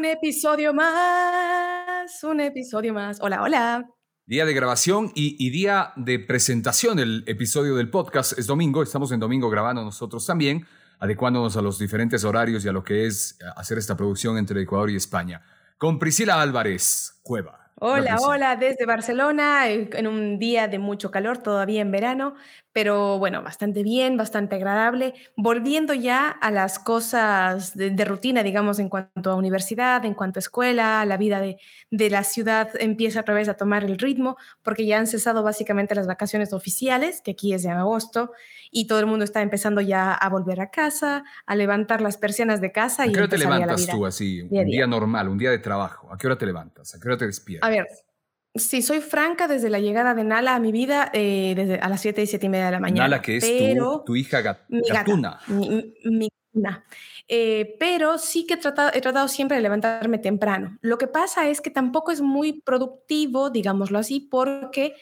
Un episodio más, un episodio más. Hola, hola. Día de grabación y, día de presentación del episodio del podcast. Es domingo, estamos en domingo grabando nosotros también, adecuándonos a los diferentes horarios y a lo que es hacer esta producción entre Ecuador y España. Con Priscila Álvarez Cueva. Hola, hola, desde Barcelona, en un día de mucho calor, todavía en verano, pero bueno, bastante bien, bastante agradable. Volviendo ya a las cosas de, rutina, digamos, en cuanto a universidad, en cuanto a escuela, la vida de, de, la ciudad empieza otra vez a tomar el ritmo, porque ya han cesado básicamente las vacaciones oficiales, que aquí es de agosto, y todo el mundo está empezando ya a volver a casa, a levantar las persianas de casa. ¿A qué hora te levantas tú así, un día normal, un día de trabajo? ¿A qué hora te levantas? ¿A qué hora te despiertas? A ver, si soy franca, desde la llegada de Nala a mi vida, eh, desde a las 7 y 7 y media de la mañana. Nala, que es tu, tu, hija gatuna. Mi, mi, eh, pero sí que he tratado, he tratado siempre de levantarme temprano. Lo que pasa es que tampoco es muy productivo, digámoslo así, porque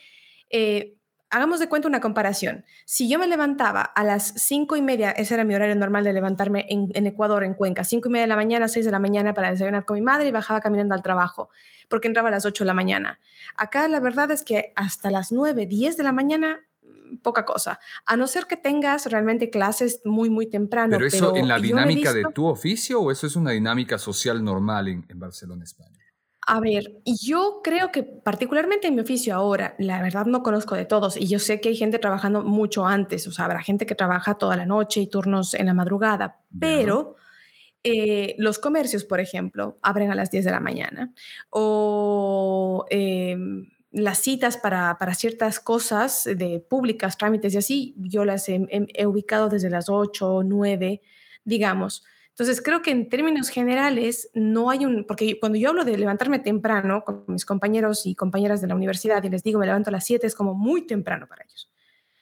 eh, hagamos de cuenta una comparación. Si yo me levantaba a las cinco y media, ese era mi horario normal de levantarme en, en, Ecuador, en Cuenca, cinco y media de la mañana, seis de la mañana para desayunar con mi madre y bajaba caminando al trabajo, porque entraba a las ocho de la mañana. Acá la verdad es que hasta las nueve, diez de la mañana mm, poca cosa, a no ser que tengas realmente clases muy, muy temprano. ¿Pero eso en la dinámica de tu oficio o eso es una dinámica social normal en, en Barcelona, España? A ver, yo creo que particularmente en mi oficio ahora, la verdad no conozco de todos y yo sé que hay gente trabajando mucho antes, o sea, habrá gente que trabaja toda la noche y turnos en la madrugada, pero eh, los comercios, por ejemplo, abren a las 10 de la mañana o em, las citas para, para, ciertas cosas de públicas, trámites y así, yo las he, he ubicado desde las 8 o 9, digamos. Entonces, creo que en términos generales no hay un, porque cuando yo hablo de levantarme temprano con mis compañeros y compañeras de la universidad y les digo me levanto a las 7, es como muy temprano para ellos.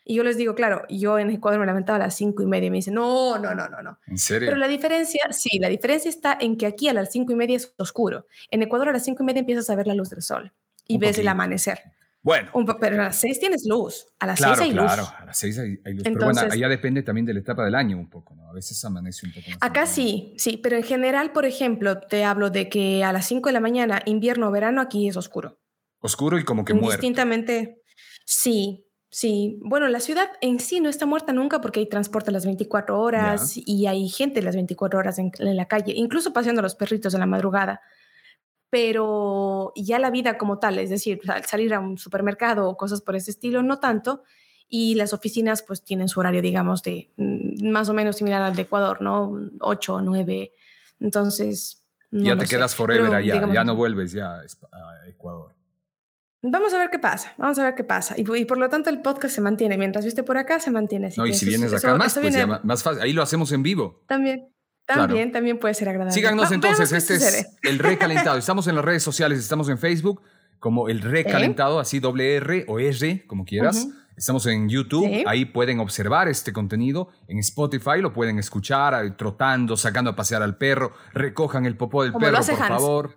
Y yo les digo, claro, yo en Ecuador me levantaba a las 5 y media y me dicen, no, no, no, no, no. ¿En serio? Pero la diferencia, sí, la diferencia está en que aquí a las 5 y media es oscuro. En Ecuador a las 5 y media empiezas a ver la luz del sol y ves el amanecer. Bueno. pero a las 6 tienes luz, a las 6 hay luz. Claro, a las 6 hay, luz. pero bueno, allá depende también de la etapa del año un poco, ¿no? A veces amanece un poco más. Acá sí, sí, pero en general, por ejemplo, te hablo de que a las 5 de la mañana, invierno o verano, aquí es oscuro. Oscuro y como que muerto. Distintamente, sí, sí. Bueno, la ciudad en sí no está muerta nunca porque hay transporte a las 24 horas y hay gente las 24 horas en, en la calle, incluso paseando a los perritos en la madrugada pero ya la vida como tal, es decir, salir a un supermercado o cosas por ese estilo, no tanto. Y las oficinas pues tienen su horario, digamos, de mm, más o menos similar al de Ecuador, ¿no? 8 o 9. Entonces... ya te quedas forever allá, ya no vuelves ya a Ecuador. Vamos a ver qué pasa, vamos a ver qué pasa. Y, por lo tanto el podcast se mantiene. Mientras viste por acá, se mantiene. no, y si vienes acá más, pues más fácil. Ahí lo hacemos en vivo. También. También, también puede ser agradable. Síganos entonces, este es el recalentado. Estamos en las redes sociales, estamos en Facebook como el recalentado, así doble R o R, como quieras. Estamos en YouTube, ahí pueden observar este contenido. En Spotify lo pueden escuchar trotando, sacando a pasear al perro. Recojan el popó del perro, por favor.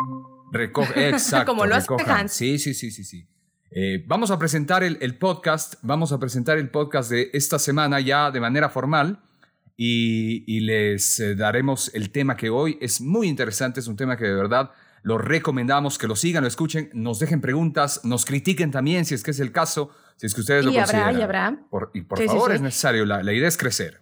exacto. como lo hace Hans. Sí, sí, sí, sí, sí. Eh, vamos a presentar el, el, podcast, vamos a presentar el podcast de esta semana ya de manera formal y, les eh, daremos el tema que hoy es muy interesante, es un tema que de verdad lo recomendamos que lo sigan, lo escuchen, nos dejen preguntas, nos critiquen también si es que es el caso, si es que ustedes lo consideran. Y habrá, y por favor, es necesario, la, la idea es crecer.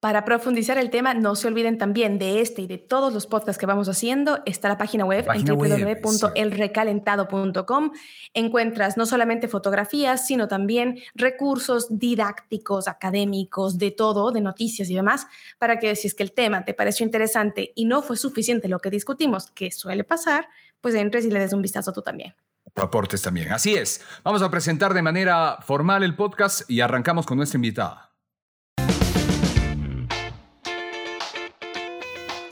Para profundizar el tema, no se olviden también de este y de todos los podcasts que vamos haciendo. Está la página web en www.elrecalentado.com. Encuentras no solamente fotografías, sino también recursos didácticos, académicos, de todo, de noticias y demás, para que si es que el tema te pareció interesante y no fue suficiente lo que discutimos, que suele pasar, pues entres y le des un vistazo tú también. Aportes también. Así es. Vamos a presentar de manera formal el podcast y arrancamos con nuestra invitada.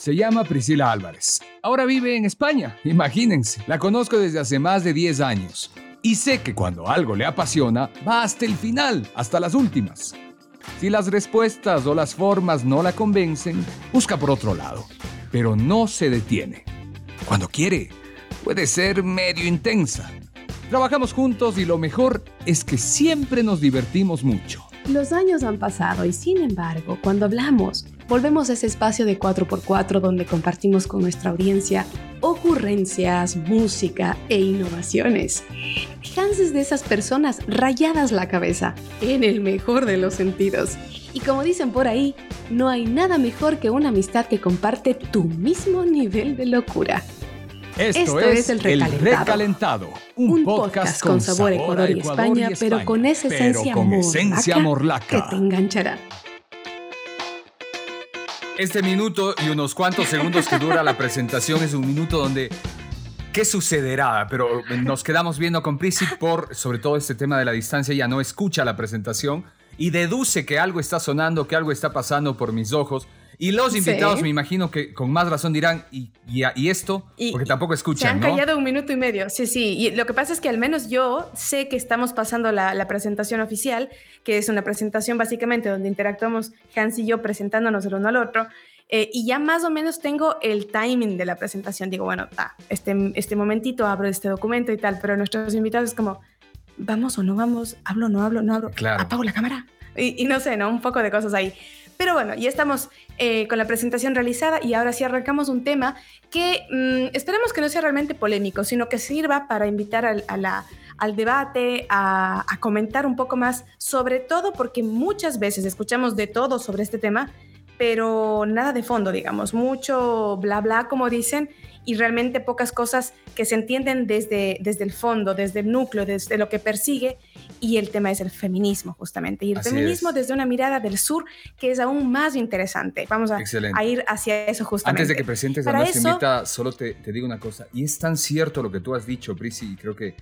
Se llama Priscila Álvarez. Ahora vive en España, imagínense. La conozco desde hace más de 10 años. Y sé que cuando algo le apasiona, va hasta el final, hasta las últimas. Si las respuestas o las formas no la convencen, busca por otro lado. Pero no se detiene. Cuando quiere, puede ser medio intensa. Trabajamos juntos y lo mejor es que siempre nos divertimos mucho. Los años han pasado y sin embargo, cuando hablamos, volvemos a ese espacio de 4x4 donde compartimos con nuestra audiencia ocurrencias, música e innovaciones. Hans es de esas personas rayadas la cabeza, en el mejor de los sentidos. Y como dicen por ahí, no hay nada mejor que una amistad que comparte tu mismo nivel de locura. Esto, es, El Recalentado, un, podcast, con sabor, Ecuador, y, España, pero con esa esencia, morlaca, que te enganchará. Este minuto y unos cuantos segundos que dura la presentación es un minuto donde ¿Qué sucederá? Pero nos quedamos viendo con por, sobre todo este tema de la distancia, ya no escucha la presentación y deduce que algo está sonando, que algo está pasando por mis ojos. Y los invitados me imagino que con más razón dirán, ¿y, y, esto? Porque tampoco escuchan. Se han callado un minuto y medio, sí, sí. Y lo que pasa es que al menos yo sé que estamos pasando la, la, presentación oficial, que es una presentación básicamente donde interactuamos Hans y yo presentándonos el uno al otro. Eh, y ya más o menos tengo el timing de la presentación. Digo, bueno, este, este momentito abro este documento y tal, pero nuestros invitados es como, ¿vamos o no vamos? ¿Hablo o no hablo? ¿No hablo? Claro. ¿Apago la cámara? Y, y no sé, ¿no? Un poco de cosas ahí. Pero bueno, ya estamos eh, con la presentación realizada y ahora sí arrancamos un tema que mm, esperemos que no sea realmente polémico, sino que sirva para invitar al, al debate, a, a, comentar un poco más, sobre todo porque muchas veces escuchamos de todo sobre este tema, pero nada de fondo, digamos, mucho bla bla, como dicen, y realmente pocas cosas que se entienden desde, desde el fondo, desde el núcleo, desde lo que persigue y el tema es el feminismo justamente. Y el feminismo desde una mirada del sur que es aún más interesante. Vamos a, a ir hacia eso justamente. Antes de que presentes a nuestra invitada, solo te, te, digo una cosa. Y es tan cierto lo que tú has dicho, Prisi, y creo que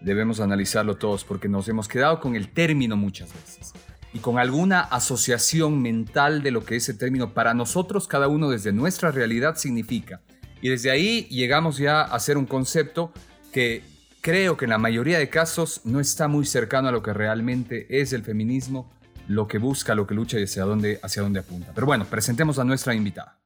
debemos analizarlo todos porque nos hemos quedado con el término muchas veces y con alguna asociación mental de lo que ese término para nosotros, cada uno desde nuestra realidad significa. Y desde ahí llegamos ya a hacer un concepto que creo que en la mayoría de casos no está muy cercano a lo que realmente es el feminismo, lo que busca, lo que lucha y hacia dónde, hacia dónde apunta. Pero bueno, presentemos a nuestra invitada.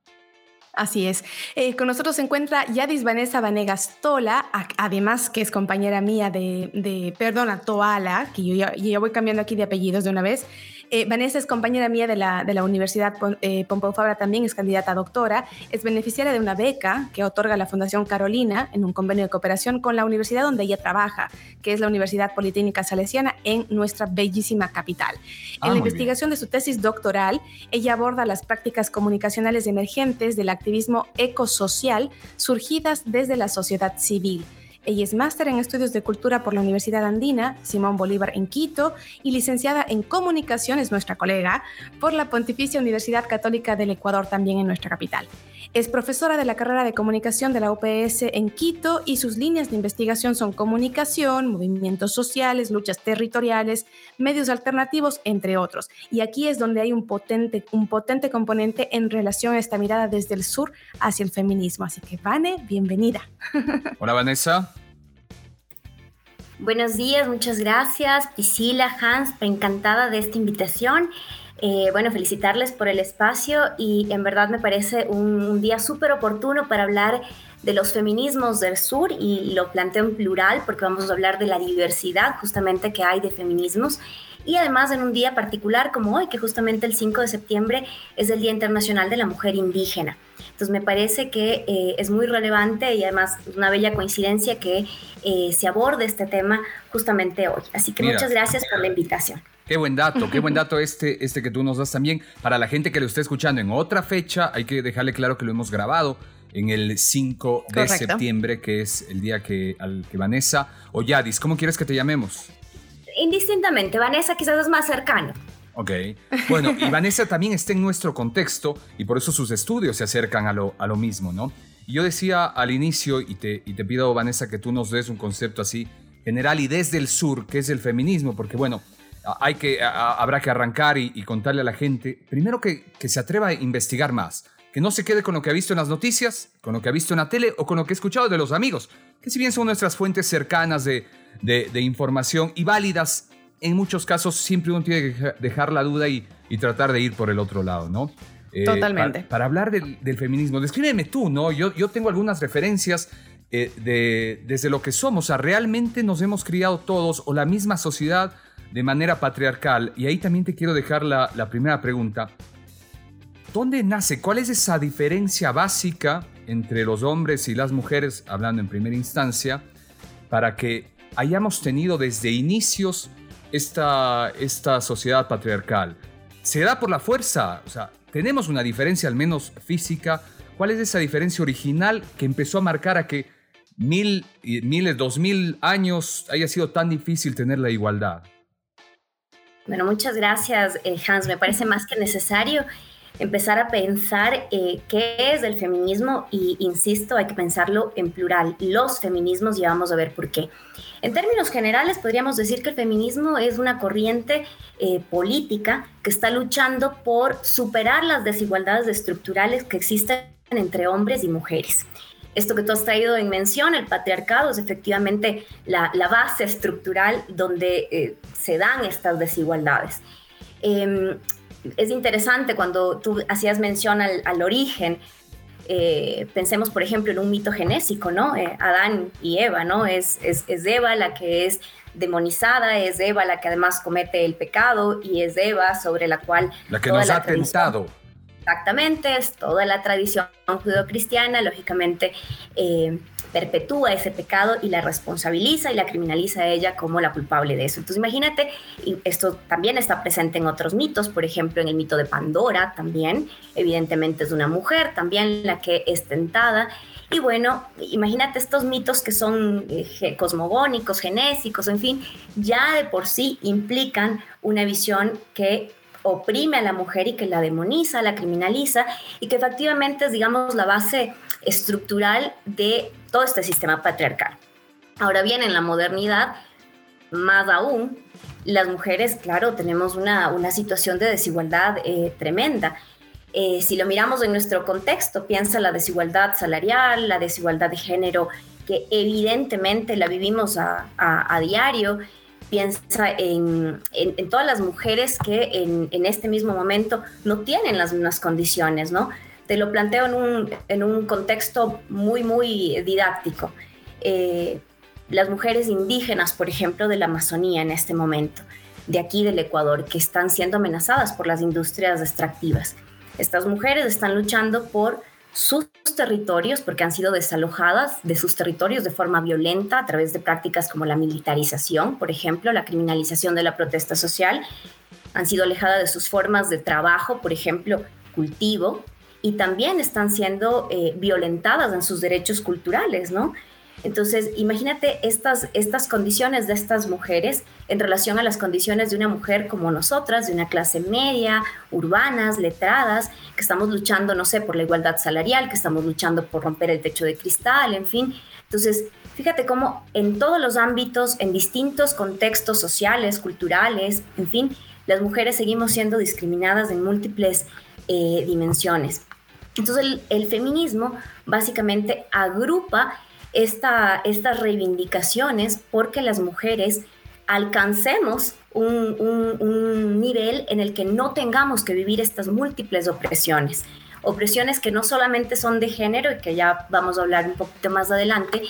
Así es. Eh, con nosotros se encuentra Yadis Vanessa Vanegas Tola, además que es compañera mía de, de perdona, Toala, que yo ya, voy cambiando aquí de apellidos de una vez. Eh, Vanessa es compañera mía de la, de la Universidad eh, Pompeu Fabra, también es candidata a doctora, es beneficiaria de una beca que otorga la Fundación Carolina en un convenio de cooperación con la universidad donde ella trabaja, que es la Universidad Politécnica Salesiana en nuestra bellísima capital. en ah, la investigación de su tesis doctoral, ella aborda las prácticas comunicacionales emergentes del activismo ecosocial surgidas desde la sociedad civil ella es máster en estudios de cultura por la Universidad Andina, Simón Bolívar en Quito, y licenciada en comunicación, es nuestra colega, por la Pontificia Universidad Católica del Ecuador, también en nuestra capital. Es profesora de la carrera de comunicación de la UPS en Quito y sus líneas de investigación son comunicación, movimientos sociales, luchas territoriales, medios alternativos, entre otros. Y aquí es donde hay un potente, un potente componente en relación a esta mirada desde el sur hacia el feminismo. Así que, Vane, bienvenida. Hola, Vanessa. Buenos días, muchas gracias. Priscila, Hans, encantada de esta invitación. Eh, bueno, felicitarles por el espacio y en verdad me parece un, día súper oportuno para hablar de los feminismos del sur y lo planteo en plural porque vamos a hablar de la diversidad justamente que hay de feminismos y además en un día particular como hoy, que justamente el 5 de septiembre es el Día Internacional de la Mujer Indígena. Entonces me parece que eh, es muy relevante y además una bella coincidencia que eh, se aborde este tema justamente hoy. Así que muchas gracias por la invitación. Qué buen dato, qué buen dato este, este que tú nos das también. Para la gente que lo esté escuchando en otra fecha, hay que dejarle claro que lo hemos grabado en el 5 de septiembre, que es el día que, al que Vanessa o Yadis, ¿cómo quieres que te llamemos? Indistintamente, Vanessa quizás es más cercano. Ok. Bueno, y Vanessa también está en nuestro contexto y por eso sus estudios se acercan a lo, a lo mismo, ¿no? Yo decía al inicio, y te, y te pido, Vanessa, que tú nos des un concepto así general y desde el sur, que es el feminismo, porque bueno, hay que, habrá que arrancar y, contarle a la gente, primero que, que se atreva a investigar más, que no se quede con lo que ha visto en las noticias, con lo que ha visto en la tele o con lo que ha escuchado de los amigos, que si bien son nuestras fuentes cercanas de, de información y válidas, en muchos casos siempre uno tiene que dejar la duda y, tratar de ir por el otro lado, ¿no? Eh, Totalmente. Para, hablar del, feminismo, descríbeme tú, ¿no? Yo, yo tengo algunas referencias eh, de, desde lo que somos. O sea, realmente nos hemos criado todos o la misma sociedad de manera patriarcal. Y ahí también te quiero dejar la, la primera pregunta. ¿dónde nace? ¿Cuál es esa diferencia básica entre los hombres y las mujeres, hablando en primera instancia, para que hayamos tenido desde inicios esta, esta sociedad patriarcal? ¿Se da por la fuerza? O sea, tenemos una diferencia al menos física. ¿Cuál es esa diferencia original que empezó a marcar a que mil, miles, dos mil años haya sido tan difícil tener la igualdad? Bueno, muchas gracias, eh, Hans. Me parece más que necesario empezar a pensar eh, qué es el feminismo y, insisto, hay que pensarlo en plural. Los feminismos y vamos a ver por qué. En términos generales, podríamos decir que el feminismo es una corriente eh, política que está luchando por superar las desigualdades estructurales que existen entre hombres y mujeres. Esto que tú has traído en mención, el patriarcado, es efectivamente la, base estructural donde eh, se dan estas desigualdades. Em, es interesante cuando tú hacías mención al, origen. Eh, pensemos, por ejemplo, en un mito genésico, ¿no? Eh, Adán y Eva, ¿no? Es, es, Eva la que es demonizada, es Eva la que además comete el pecado y es Eva sobre la cual... La que nos ha tentado. Exactamente, es toda la tradición judeocristiana, lógicamente eh, perpetúa ese pecado y la responsabiliza y la criminaliza a ella como la culpable de eso. Entonces imagínate, esto también está presente en otros mitos, por ejemplo en el mito de Pandora también, evidentemente es una mujer también la que es tentada. Y bueno, imagínate estos mitos que son eh, cosmogónicos, genésicos, en fin, ya de por sí implican una visión que oprime a la mujer y que la demoniza, la criminaliza y que efectivamente es, digamos, la base estructural de todo este sistema patriarcal. Ahora bien, en la modernidad, más aún, las mujeres, claro, tenemos una, una situación de desigualdad eh, tremenda. Eh, si lo miramos en nuestro contexto, piensa la desigualdad salarial, la desigualdad de género, que evidentemente la vivimos a, diario, piensa en, todas las mujeres que en, este mismo momento no tienen las mismas condiciones, ¿no? Te lo planteo en un, contexto muy, muy didáctico. Eh, las mujeres indígenas, por ejemplo, de la Amazonía en este momento, de aquí del Ecuador, que están siendo amenazadas por las industrias extractivas. Estas mujeres están luchando por sus territorios, porque han sido desalojadas de sus territorios de forma violenta a través de prácticas como la militarización, por ejemplo, la criminalización de la protesta social, han sido alejadas de sus formas de trabajo, por ejemplo, cultivo, y también están siendo eh, violentadas en sus derechos culturales, ¿no? Entonces, imagínate estas, estas condiciones de estas mujeres en relación a las condiciones de una mujer como nosotras, de una clase media, urbanas, letradas, que estamos luchando, no sé, por la igualdad salarial, que estamos luchando por romper el techo de cristal, en fin. Entonces, fíjate cómo en todos los ámbitos, en distintos contextos sociales, culturales, en fin, las mujeres seguimos siendo discriminadas en múltiples eh, dimensiones. Entonces, el, feminismo básicamente agrupa estas reivindicaciones porque las mujeres alcancemos un, nivel en el que no tengamos que vivir estas múltiples opresiones. Opresiones que no solamente son de género y que ya vamos a hablar un poquito más adelante,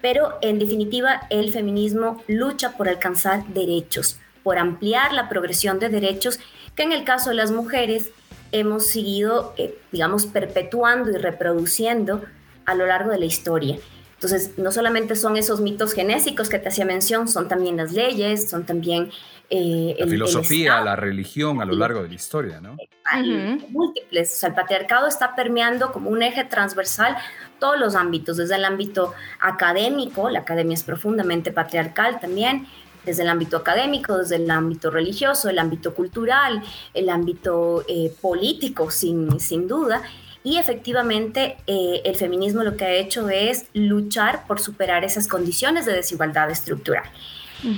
pero en definitiva el feminismo lucha por alcanzar derechos, por ampliar la progresión de derechos que en el caso de las mujeres hemos seguido, eh, digamos, perpetuando y reproduciendo a lo largo de la historia. Entonces, no solamente son esos mitos genésicos que te hacía mención, son también las leyes, son también... Eh, la filosofía, la religión a lo largo de la historia, ¿no? Hay múltiples. O sea, el patriarcado está permeando como un eje transversal todos los ámbitos, desde el ámbito académico, la academia es profundamente patriarcal también, desde el ámbito académico, desde el ámbito religioso, el ámbito cultural, el ámbito eh, político, sin, sin duda, y efectivamente eh, el feminismo lo que ha hecho es luchar por superar esas condiciones de desigualdad estructural.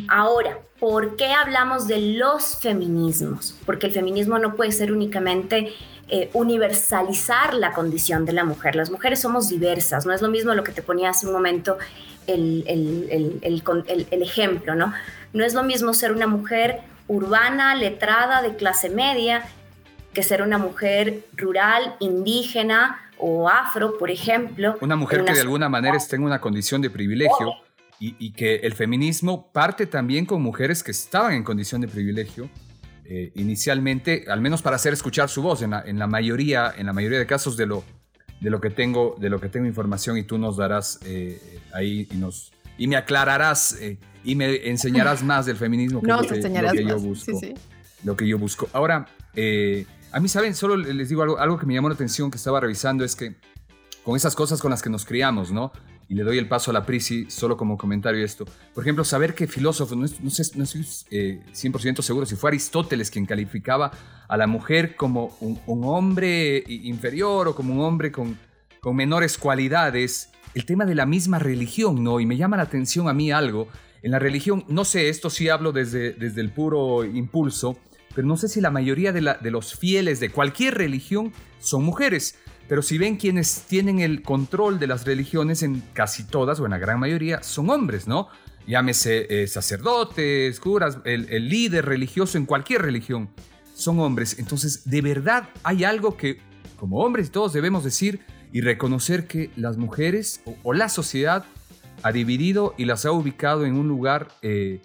Ahora, ¿por qué hablamos de los feminismos? Porque el feminismo no puede ser únicamente eh, universalizar la condición de la mujer. Las mujeres somos diversas, no es lo mismo lo que te ponía hace un momento el, el, el, el ejemplo, ¿no? No es lo mismo ser una mujer urbana, letrada, de clase media, que ser una mujer rural, indígena o afro, por ejemplo. Una mujer que de alguna manera esté en una condición de privilegio y, que el feminismo parte también con mujeres que estaban en condición de privilegio eh, inicialmente, al menos para hacer escuchar su voz, en la, mayoría, en la mayoría de casos de lo, de lo que tengo, de lo que tengo información y tú nos darás eh, ahí y nos y me aclararás y me enseñarás más del feminismo que, no, lo, que, yo busco. Lo que yo busco. Ahora, a mí, ¿saben? Solo les digo algo, algo que me llamó la atención que estaba revisando es que con esas cosas con las que nos criamos, ¿no? Y le doy el paso a la Prisi solo como comentario esto. Por ejemplo, saber que filósofo, no, no, sé, no estoy 100% eh, seguro si fue Aristóteles quien calificaba a la mujer como un, hombre inferior o como un hombre con, con menores cualidades, el tema de la misma religión, ¿no? Y me llama la atención a mí algo. En la religión, no sé, esto sí hablo desde, desde el puro impulso, pero no sé si la mayoría de, la, de los fieles de cualquier religión son mujeres. Pero si ven quienes tienen el control de las religiones en casi todas o en la gran mayoría son hombres, ¿no? Llámese eh, sacerdotes, curas, el, líder religioso en cualquier religión son hombres. Entonces, de verdad hay algo que como hombres todos debemos decir y reconocer que las mujeres o, la sociedad ha dividido y las ha ubicado en un lugar eh,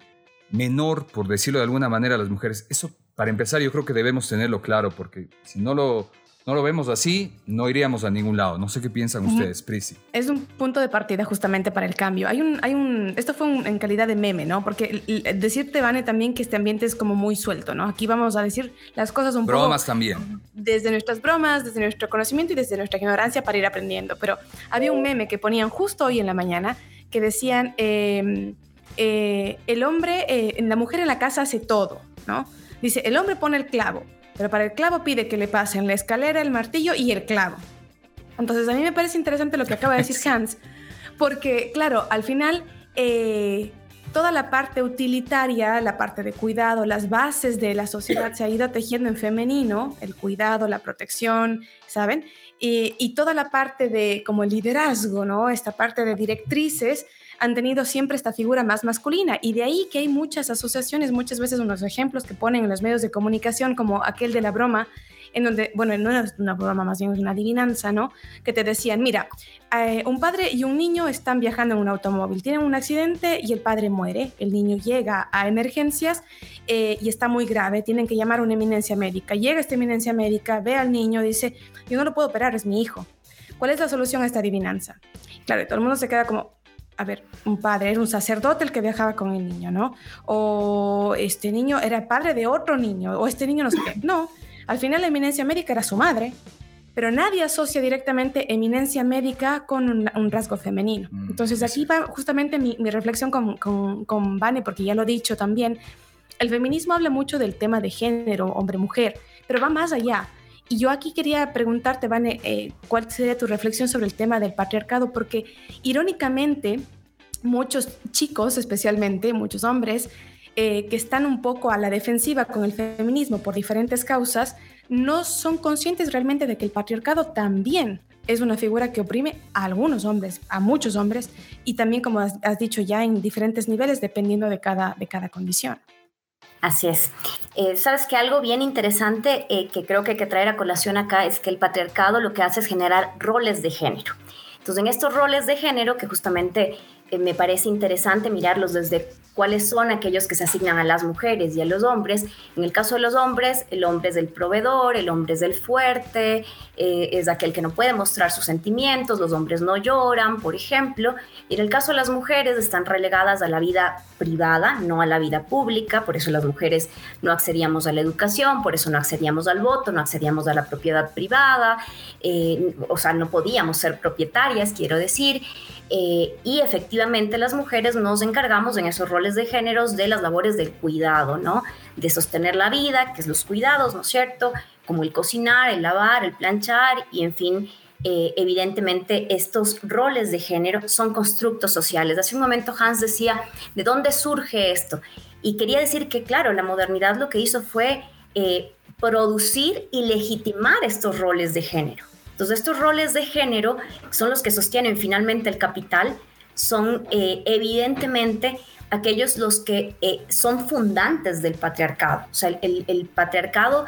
menor, por decirlo de alguna manera, a las mujeres. Eso, para empezar, yo creo que debemos tenerlo claro, porque si no lo, no lo vemos así, no iríamos a ningún lado. No sé qué piensan ustedes, Prisi. Es un punto de partida justamente para el cambio. Hay un, hay un, esto fue en calidad de meme, ¿no? Porque decirte, Vane, también que este ambiente es como muy suelto, ¿no? Aquí vamos a decir las cosas un bromas poco... Bromas también. Desde nuestras bromas, desde nuestro conocimiento y desde nuestra ignorancia para ir aprendiendo. Pero había un meme que ponían justo hoy en la mañana que decían, em, eh, el hombre, eh, la mujer en la casa hace todo, ¿no? Dice, el hombre pone el clavo, pero para el clavo pide que le pasen la escalera, el martillo y el clavo. Entonces a mí me parece interesante lo que acaba de decir Hans, porque claro, al final eh, toda la parte utilitaria, la parte de cuidado, las bases de la sociedad se ha ido tejiendo en femenino, el cuidado, la protección, ¿saben? Y, y toda la parte de como liderazgo, ¿no? Esta parte de directrices han tenido siempre esta figura más masculina y de ahí que hay muchas asociaciones, muchas veces unos ejemplos que ponen en los medios de comunicación como aquel de la broma, en donde, bueno, no es una broma, más bien una adivinanza, ¿no? Que te decían, mira, eh, un padre y un niño están viajando en un automóvil, tienen un accidente y el padre muere, el niño llega a emergencias eh, y está muy grave, tienen que llamar a una eminencia médica, llega esta eminencia médica, ve al niño, dice, yo no lo puedo operar, es mi hijo. ¿Cuál es la solución a esta adivinanza? Claro, todo el mundo se queda como, a ver, un padre, era un sacerdote el que viajaba con el niño, ¿no? O este niño era el padre de otro niño, o este niño no sé qué. No, al final la eminencia médica era su madre, pero nadie asocia directamente eminencia médica con un, rasgo femenino. Mm, Entonces aquí va justamente mi, reflexión con, con, con Vane, porque ya lo he dicho también, el feminismo habla mucho del tema de género, hombre-mujer, pero va más allá. Y yo aquí quería preguntarte, Vane, eh, cuál sería tu reflexión sobre el tema del patriarcado, porque irónicamente muchos chicos, especialmente muchos hombres, eh, que están un poco a la defensiva con el feminismo por diferentes causas, no son conscientes realmente de que el patriarcado también es una figura que oprime a algunos hombres, a muchos hombres, y también, como has, dicho ya, en diferentes niveles, dependiendo de cada, de cada condición. Así es. Eh, Sabes que algo bien interesante eh, que creo que hay que traer a colación acá es que el patriarcado lo que hace es generar roles de género. Entonces, en estos roles de género, que justamente me parece interesante mirarlos desde cuáles son aquellos que se asignan a las mujeres y a los hombres. En el caso de los hombres, el hombre es el proveedor, el hombre es el fuerte, eh, es aquel que no puede mostrar sus sentimientos, los hombres no lloran, por ejemplo. Y en el caso de las mujeres, están relegadas a la vida privada, no a la vida pública, por eso las mujeres no accedíamos a la educación, por eso no accedíamos al voto, no accedíamos a la propiedad privada, eh, o sea, no podíamos ser propietarias, quiero decir. Eh, y efectivamente las mujeres nos encargamos en esos roles de géneros de las labores del cuidado, ¿no? De sostener la vida, que es los cuidados, ¿no es cierto? Como el cocinar, el lavar, el planchar y en fin, eh, evidentemente estos roles de género son constructos sociales. Hace un momento Hans decía, ¿de dónde surge esto? Y quería decir que, claro, la modernidad lo que hizo fue eh, producir y legitimar estos roles de género. Entonces, estos roles de género son los que sostienen finalmente el capital, son eh, evidentemente aquellos los que eh, son fundantes del patriarcado. O sea, el, patriarcado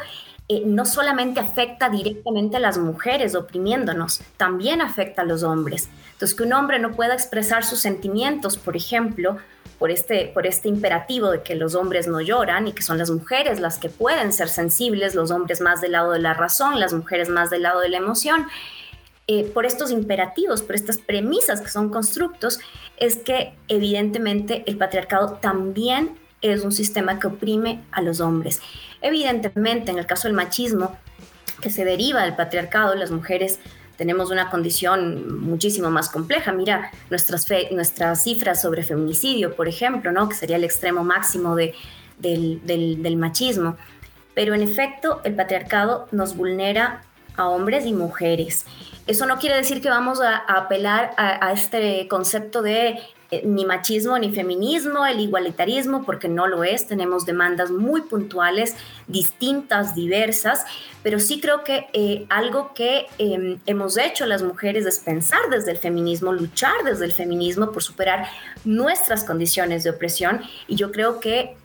eh, no solamente afecta directamente a las mujeres oprimiéndonos, también afecta a los hombres. Entonces, que un hombre no pueda expresar sus sentimientos, por ejemplo, por este, por este imperativo de que los hombres no lloran y que son las mujeres las que pueden ser sensibles, los hombres más del lado de la razón, las mujeres más del lado de la emoción. Eh, por estos imperativos, por estas premisas que son constructos, es que evidentemente el patriarcado también es un sistema que oprime a los hombres. Evidentemente, en el caso del machismo, que se deriva del patriarcado, las mujeres tenemos una condición muchísimo más compleja. Mira nuestras, nuestras cifras sobre feminicidio, por ejemplo, ¿no? que sería el extremo máximo de, del, machismo. Pero en efecto, el patriarcado nos vulnera a hombres y mujeres. Eso no quiere decir que vamos a, apelar a, este concepto de ni machismo ni feminismo, el igualitarismo, porque no lo es. Tenemos demandas muy puntuales, distintas, diversas, pero sí creo que eh, algo que em, hemos hecho las mujeres es pensar desde el feminismo, luchar desde el feminismo por superar nuestras condiciones de opresión. Y yo creo que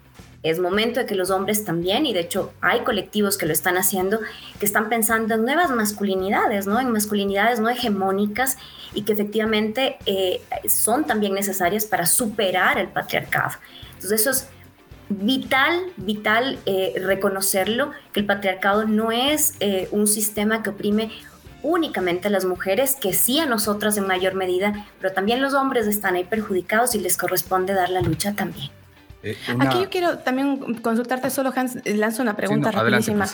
es momento de que los hombres también, y de hecho hay colectivos que lo están haciendo, que están pensando en nuevas masculinidades, ¿no? En masculinidades no hegemónicas y que efectivamente eh, son también necesarias para superar el patriarcado. Entonces eso es vital, vital eh, reconocerlo, que el patriarcado no es eh, un sistema que oprime únicamente a las mujeres, que sí a nosotras en mayor medida, pero también los hombres están ahí perjudicados y les corresponde dar la lucha también. Aquí yo quiero también consultarte solo, Hans, lanzo una pregunta rapidísima.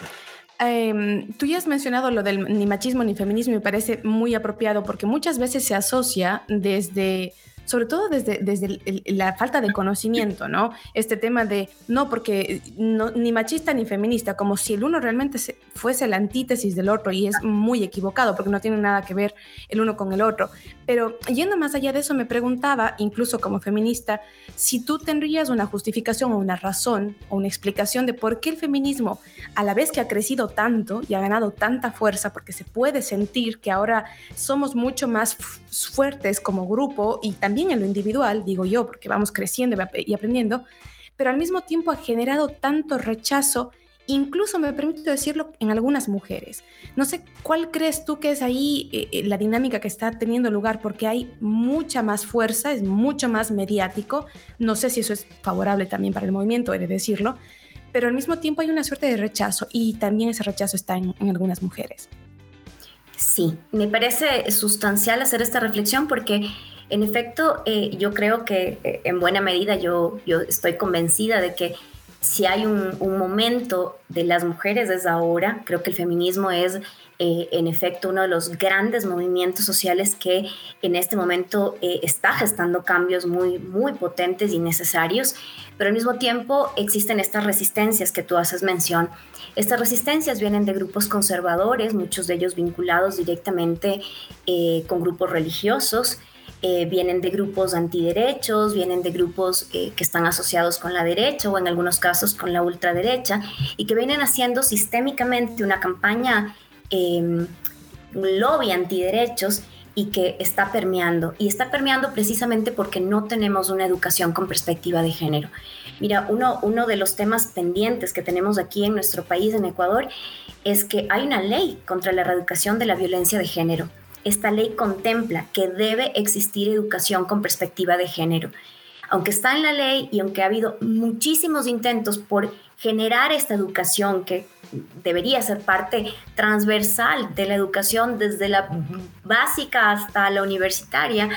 Em, tú ya has mencionado lo del ni machismo ni feminismo y me parece muy apropiado porque muchas veces se asocia desde sobre todo desde, desde la falta de conocimiento, ¿no? Este tema de, no, porque no, ni machista ni feminista, como si el uno realmente fuese la antítesis del otro y es muy equivocado porque no tiene nada que ver el uno con el otro. Pero yendo más allá de eso, me preguntaba, incluso como feminista, si tú tendrías una justificación o una razón o una explicación de por qué el feminismo, a la vez que ha crecido tanto y ha ganado tanta fuerza, porque se puede sentir que ahora somos mucho más fuertes como grupo y también también en lo individual, digo yo, porque vamos creciendo y aprendiendo, pero al mismo tiempo ha generado tanto rechazo, incluso me permito decirlo, en algunas mujeres. No sé cuál crees tú que es ahí eh, eh, la dinámica que está teniendo lugar, porque hay mucha más fuerza, es mucho más mediático, no sé si eso es favorable también para el movimiento, he de decirlo, pero al mismo tiempo hay una suerte de rechazo y también ese rechazo está en, en algunas mujeres. Sí, me parece sustancial hacer esta reflexión porque en efecto, eh, yo creo que eh, en buena medida yo, yo estoy convencida de que si hay un, momento de las mujeres es ahora, creo que el feminismo es eh, en efecto uno de los grandes movimientos sociales que en este momento está gestando cambios muy, muy potentes y necesarios, pero al mismo tiempo existen estas resistencias que tú haces mención. Estas resistencias vienen de grupos conservadores, muchos de ellos vinculados directamente con grupos religiosos, eh, vienen de grupos antiderechos, vienen de grupos eh, que están asociados con la derecha o en algunos casos con la ultraderecha y que vienen haciendo sistémicamente una campaña eh, lobby antiderechos y que está permeando. Y está permeando precisamente porque no tenemos una educación con perspectiva de género. Mira, uno, uno de los temas pendientes que tenemos aquí en nuestro país, en Ecuador, es que hay una ley contra la erradicación de la violencia de género esta ley contempla que debe existir educación con perspectiva de género. Aunque está en la ley y aunque ha habido muchísimos intentos por generar esta educación que debería ser parte transversal de la educación desde la básica hasta la universitaria,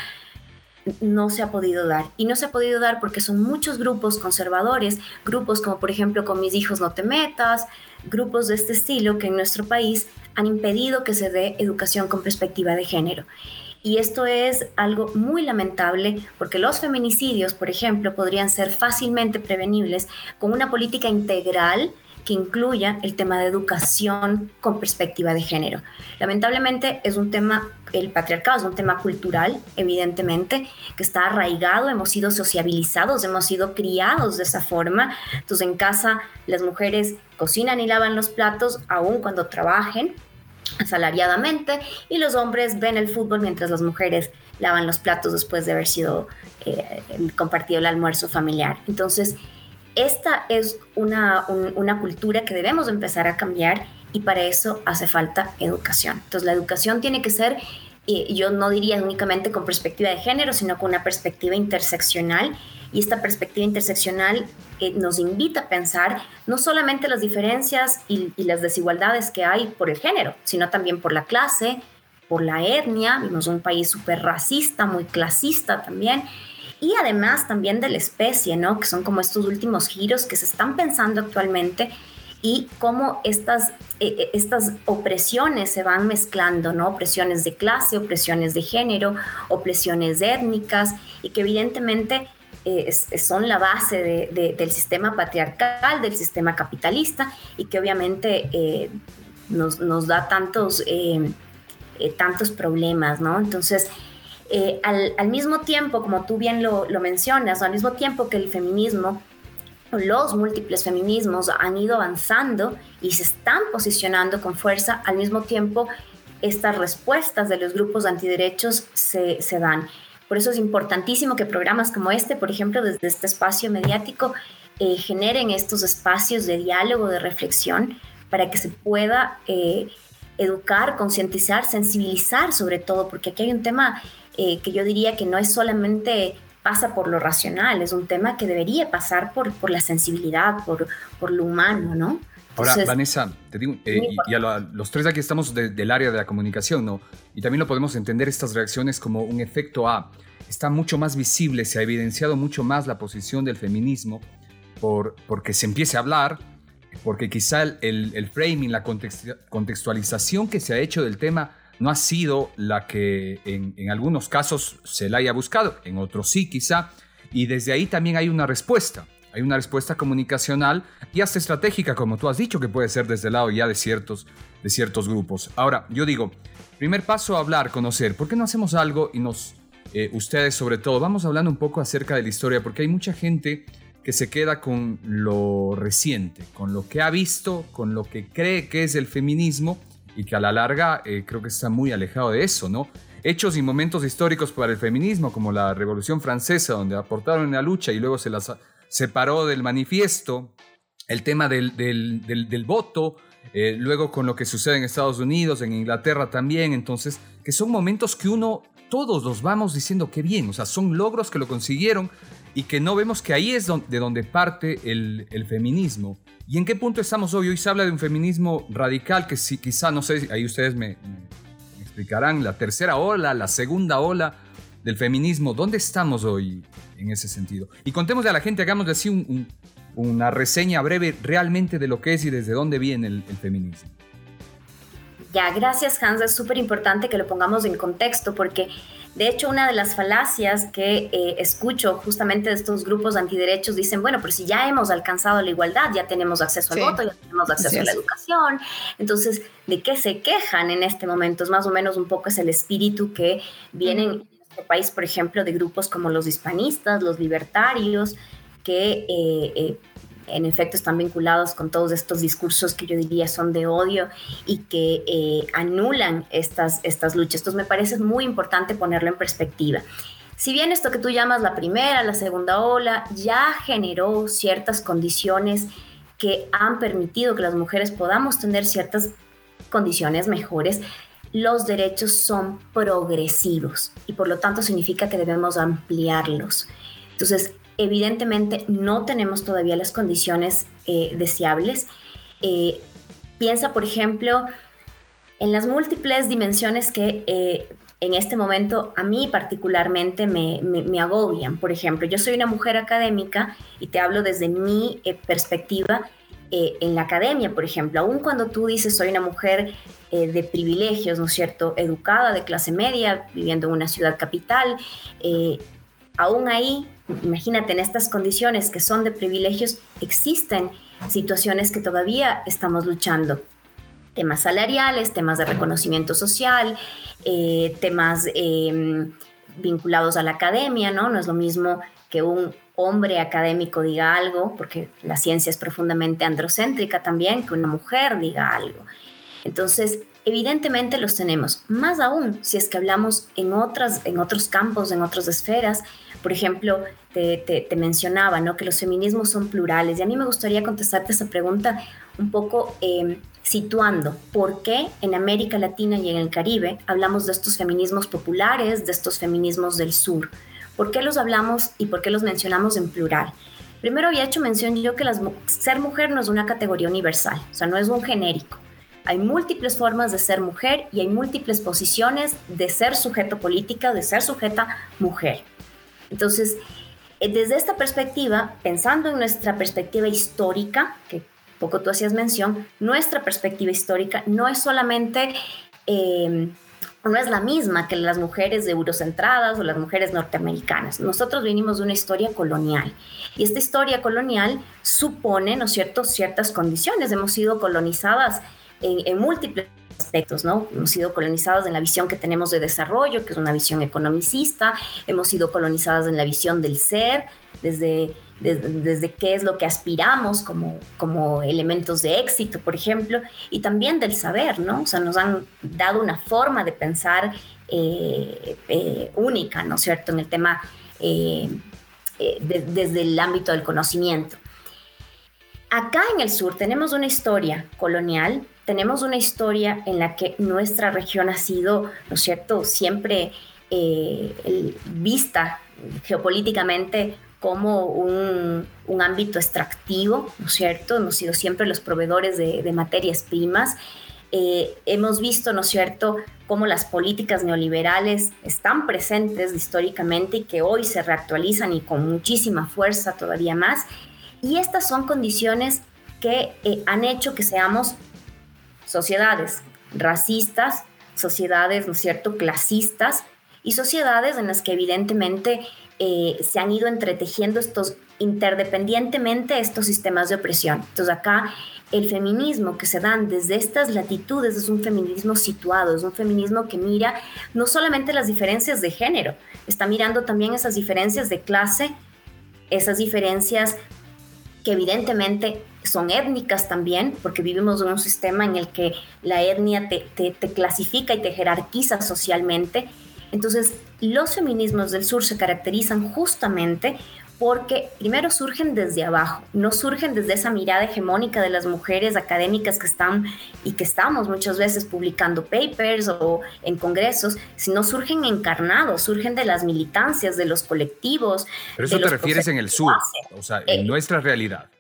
no se ha podido dar. Y no se ha podido dar porque son muchos grupos conservadores, grupos como por ejemplo con mis hijos no te metas, grupos de este estilo que en nuestro país han impedido que se dé educación con perspectiva de género. Y esto es algo muy lamentable porque los feminicidios, por ejemplo, podrían ser fácilmente prevenibles con una política integral que incluya el tema de educación con perspectiva de género. Lamentablemente es un tema, el patriarcado es un tema cultural, evidentemente, que está arraigado, hemos sido sociabilizados, hemos sido criados de esa forma. Entonces en casa las mujeres cocinan y lavan los platos aun cuando trabajen asalariadamente y los hombres ven el fútbol mientras las mujeres lavan los platos después de haber sido eh, compartido el almuerzo familiar. Entonces, esta es una, cultura que debemos empezar a cambiar y para eso hace falta educación. Entonces la educación tiene que ser yo no diría únicamente con perspectiva de género, sino con una perspectiva interseccional. Y esta perspectiva interseccional eh, nos invita a pensar no solamente las diferencias y, las desigualdades que hay por el género, sino también por la clase, por la etnia. Vimos un país súper racista, muy clasista también. Y además también de la especie, ¿no? Que son como estos últimos giros que se están pensando actualmente y cómo estas, eh, eh, estas opresiones se van mezclando, ¿no? Opresiones de clase, opresiones de género, opresiones étnicas, y que evidentemente eh, son la base del sistema patriarcal, del sistema capitalista, y que obviamente nos, da tantos, tantos problemas, ¿no? Entonces, al, mismo tiempo, como tú bien lo, mencionas, al mismo tiempo que el feminismo los múltiples feminismos han ido avanzando y se están posicionando con fuerza, al mismo tiempo estas respuestas de los grupos antiderechos se dan. Por eso es importantísimo que programas como este, por ejemplo, desde este espacio mediático, eh, generen estos espacios de diálogo, de reflexión, para que se pueda eh, educar, concientizar, sensibilizar sobre todo, porque aquí hay un tema eh, que yo diría que no es solamente pasa por lo racional, es un tema que debería pasar por, por la sensibilidad, por, por lo humano, ¿no? Ahora, Vanessa, te digo, eh, y, a los tres aquí estamos del área de la comunicación, ¿no? Y también lo podemos entender estas reacciones como un efecto A. Está mucho más visible, se ha evidenciado mucho más la posición del feminismo por, porque se empiece a hablar, porque quizá el, el framing, la contextualización que se ha hecho del tema no ha sido la que en, algunos casos se la haya buscado, en otros sí quizá, y desde ahí también hay una respuesta. Hay una respuesta comunicacional y hasta estratégica, como tú has dicho, que puede ser desde el lado ya de ciertos, de ciertos grupos. Ahora, yo digo, primer paso, hablar, conocer. ¿Por qué no hacemos algo y nos, eh, ustedes sobre todo, vamos hablando un poco acerca de la historia? Porque hay mucha gente que se queda con lo reciente, con lo que ha visto, con lo que cree que es el feminismo y que a la larga eh, creo que está muy alejado de eso, ¿no? Hechos y momentos históricos para el feminismo, como la Revolución Francesa, donde aportaron en la lucha y luego se las separó del manifiesto, el tema del, del, voto, eh, luego con lo que sucede en Estados Unidos, en Inglaterra también, entonces, que son momentos que uno, todos los vamos diciendo que bien, o sea, son logros que lo consiguieron y que no vemos que ahí es de donde parte el, el feminismo. ¿Y en qué punto estamos hoy? Hoy se habla de un feminismo radical que si, quizá, no sé, ahí ustedes me, explicarán, la tercera ola, la segunda ola del feminismo. ¿Dónde estamos hoy en ese sentido? Y contémosle a la gente, hagamos así una reseña breve realmente de lo que es y desde dónde viene el, el feminismo. Ya, gracias Hans, es súper importante que lo pongamos en contexto porque de hecho, una de las falacias que eh, escucho justamente de estos grupos antiderechos dicen, bueno, pero si ya hemos alcanzado la igualdad, ya tenemos acceso al voto, ya tenemos acceso a la educación, entonces, ¿de qué se quejan en este momento? Es más o menos un poco es el espíritu que vienen país, por ejemplo, de grupos como los hispanistas, los libertarios, que eh, eh, en efecto están vinculados con todos estos discursos que yo diría son de odio y que eh, anulan estas, estas luchas. Entonces me parece muy importante ponerlo en perspectiva. Si bien esto que tú llamas la primera, la segunda ola, ya generó ciertas condiciones que han permitido que las mujeres podamos tener ciertas condiciones mejores, los derechos son progresivos y por lo tanto significa que debemos ampliarlos. Entonces, Evidentemente no tenemos todavía las condiciones eh, deseables. Eh, piensa, por ejemplo, en las múltiples dimensiones que eh, en este momento a mí particularmente me, agobian. Por ejemplo, yo soy una mujer académica y te hablo desde mi perspectiva en la academia, por ejemplo, aun cuando tú dices soy una mujer de privilegios, ¿no es cierto?, educada, de clase media, viviendo en una ciudad capital, aún ahí Imagínate, en estas condiciones que son de privilegios, existen situaciones que todavía estamos luchando. Temas salariales, temas de reconocimiento social, eh, temas em, vinculados a la academia, ¿no? No es lo mismo que un hombre académico diga algo, porque la ciencia es profundamente androcéntrica también, que una mujer diga algo. Entonces, evidentemente los tenemos, más aún si es que hablamos en, otras, en otros campos, en otras esferas, por ejemplo, te, mencionaba ¿no? que los feminismos son plurales y a mí me gustaría contestarte esa pregunta un poco em, situando por qué en América Latina y en el Caribe hablamos de estos feminismos populares, de estos feminismos del sur. ¿Por qué los hablamos y por qué los mencionamos en plural? Primero había hecho mención yo que ser mujer no es una categoría universal, o sea, no es un genérico. Hay múltiples formas de ser mujer y hay múltiples posiciones de ser sujeto política de ser sujeta mujer. Entonces, eh, desde esta perspectiva, pensando en nuestra perspectiva histórica, que poco tú hacías mención, nuestra perspectiva histórica no es solamente, eh, no es la misma que las mujeres eurocentradas o las mujeres norteamericanas. Nosotros venimos de una historia colonial y esta historia colonial supone, ¿no es cierto?, ciertas condiciones. Hemos sido colonizadas en, en múltiples aspectos, ¿no? Hemos sido colonizadas en la visión que tenemos de desarrollo, que es una visión economicista, hemos sido colonizadas en la visión del ser, desde, desde, qué es lo que aspiramos como, como elementos de éxito, por ejemplo, y también del saber, ¿no? O sea, nos han dado una forma de pensar eh, eh, única, ¿no es cierto?, en el tema eh, desde el ámbito del conocimiento. Acá en el sur tenemos una historia colonial tenemos una historia en la que nuestra región ha sido, ¿no es cierto?, siempre vista geopolíticamente como un, ámbito extractivo, ¿no es cierto? Hemos sido siempre los proveedores de, materias primas. Eh, hemos visto, ¿no es cierto?, cómo las políticas neoliberales están presentes históricamente y que hoy se reactualizan y con muchísima fuerza todavía más. Y estas son condiciones que eh, han hecho que seamos sociedades racistas, sociedades, ¿no es cierto?, clasistas y sociedades en las que evidentemente eh, se han ido entretejiendo estos interdependientemente estos sistemas de opresión. Entonces acá el feminismo que se dan desde estas latitudes es un feminismo situado, es un feminismo que mira no solamente las diferencias de género, está mirando también esas diferencias de clase, esas diferencias que evidentemente son étnicas también, porque vivimos en un sistema en el que la etnia te, te, clasifica y te jerarquiza socialmente. Entonces, los feminismos del sur se caracterizan justamente porque primero surgen desde abajo, no surgen desde esa mirada hegemónica de las mujeres académicas que están y que estamos muchas veces publicando papers o en congresos, sino surgen encarnados, surgen de las militancias, de los colectivos. Pero eso te refieres en el sur, o sea, en eh, nuestra realidad.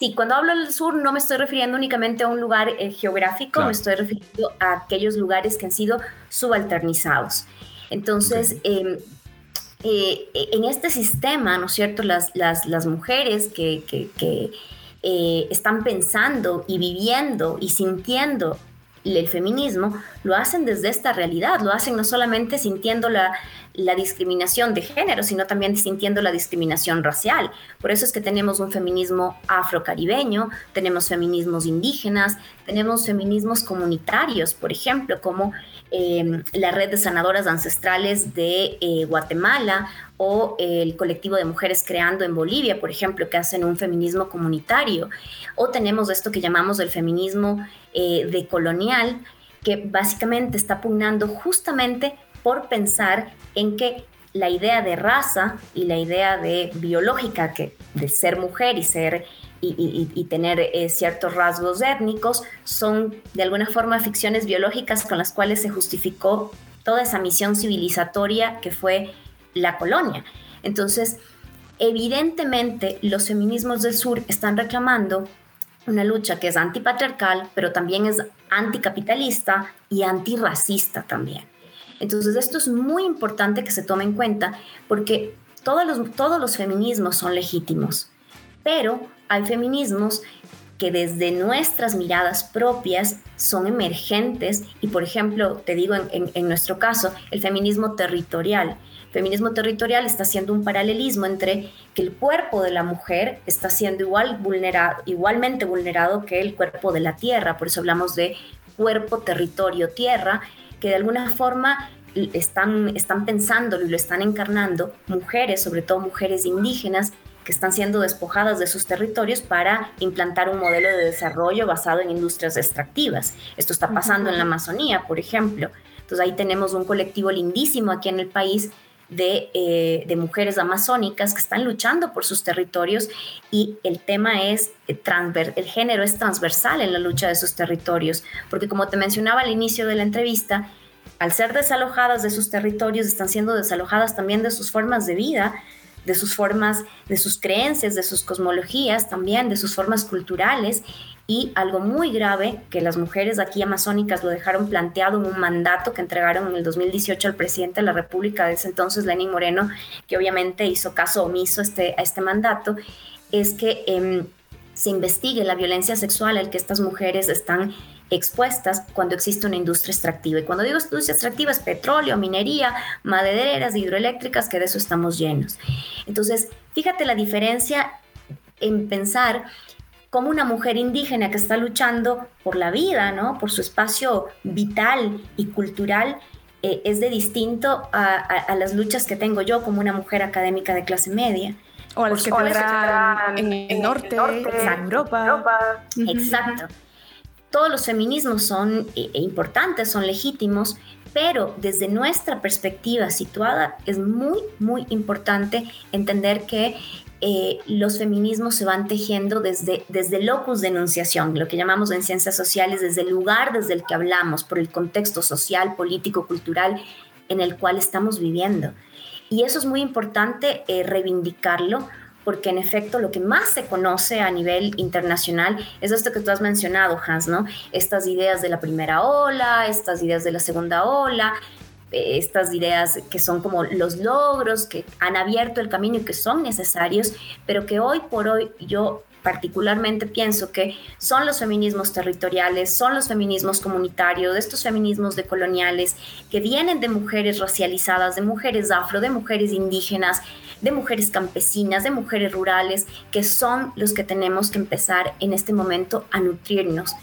Sí, cuando hablo del sur no me estoy refiriendo únicamente a un lugar eh, geográfico, me estoy refiriendo a aquellos lugares que han sido subalternizados. Entonces, em, eh, en este sistema, ¿no es cierto?, las, las, las mujeres que, que, que eh, están pensando y viviendo y sintiendo el feminismo, lo hacen desde esta realidad, lo hacen no solamente sintiendo la, la discriminación de género, sino también sintiendo la discriminación racial. Por eso es que tenemos un feminismo afrocaribeño, tenemos feminismos indígenas, tenemos feminismos comunitarios, por ejemplo, como em, la red de sanadoras ancestrales de eh, Guatemala o el colectivo de mujeres creando en Bolivia, por ejemplo, que hacen un feminismo comunitario. O tenemos esto que llamamos el feminismo eh, decolonial, que básicamente está pugnando justamente por pensar en que la idea de raza y la idea de biológica, que de ser mujer y ser y, tener eh, ciertos rasgos étnicos, son de alguna forma ficciones biológicas con las cuales se justificó toda esa misión civilizatoria que fue la colonia. Entonces, evidentemente los feminismos del sur están reclamando una lucha que es antipatriarcal, pero también es anticapitalista y antirracista también. Entonces, esto es muy importante que se tome en cuenta porque todos los, todos los feminismos son legítimos, pero hay feminismos que desde nuestras miradas propias son emergentes y, por ejemplo, te digo en, nuestro caso, el feminismo territorial. El feminismo territorial está haciendo un paralelismo entre que el cuerpo de la mujer está siendo igual vulnerado, igualmente vulnerado que el cuerpo de la tierra, por eso hablamos de cuerpo, territorio, tierra, que de alguna forma están, están pensando y lo están encarnando mujeres, sobre todo mujeres indígenas, que están siendo despojadas de sus territorios para implantar un modelo de desarrollo basado en industrias extractivas. Esto está pasando en la Amazonía, por ejemplo. Entonces ahí tenemos un colectivo lindísimo aquí en el país de, de, mujeres amazónicas que están luchando por sus territorios y el tema es, el género es transversal en la lucha de sus territorios, porque como te mencionaba al inicio de la entrevista, al ser desalojadas de sus territorios, están siendo desalojadas también de sus formas de vida, de sus formas, de sus creencias, de sus cosmologías también, de sus formas culturales. Y algo muy grave que las mujeres aquí amazónicas lo dejaron planteado en un mandato que entregaron en el 2018 al presidente de la República de ese entonces, Lenín Moreno, que obviamente hizo caso omiso este, a este mandato, es que em, se investigue la violencia sexual al que estas mujeres están expuestas cuando existe una industria extractiva. Y cuando digo industria extractiva es petróleo, minería, madereras, hidroeléctricas, que de eso estamos llenos. Entonces, fíjate la diferencia en pensar cómo una mujer indígena que está luchando por la vida, ¿no? por su espacio vital y cultural, eh, es de distinto a, las luchas que tengo yo como una mujer académica de clase media. O a las que tendrán en, el norte, en Europa. Exacto todos los feminismos son eh, eh, importantes, son legítimos, pero desde nuestra perspectiva situada es muy, muy importante entender que eh, los feminismos se van tejiendo desde, desde locus de enunciación, lo que llamamos en ciencias sociales, desde el lugar desde el que hablamos, por el contexto social, político, cultural en el cual estamos viviendo. Y eso es muy importante reivindicarlo porque en efecto lo que más se conoce a nivel internacional es esto que tú has mencionado, Hans, ¿no? Estas ideas de la primera ola, estas ideas de la segunda ola, eh, estas ideas que son como los logros que han abierto el camino y que son necesarios, pero que hoy por hoy yo particularmente pienso que son los feminismos territoriales, son los feminismos comunitarios, estos feminismos decoloniales que vienen de mujeres racializadas, de mujeres afro, de mujeres indígenas, de mujeres campesinas, de mujeres rurales, que son los que tenemos que empezar en este momento a nutrirnos.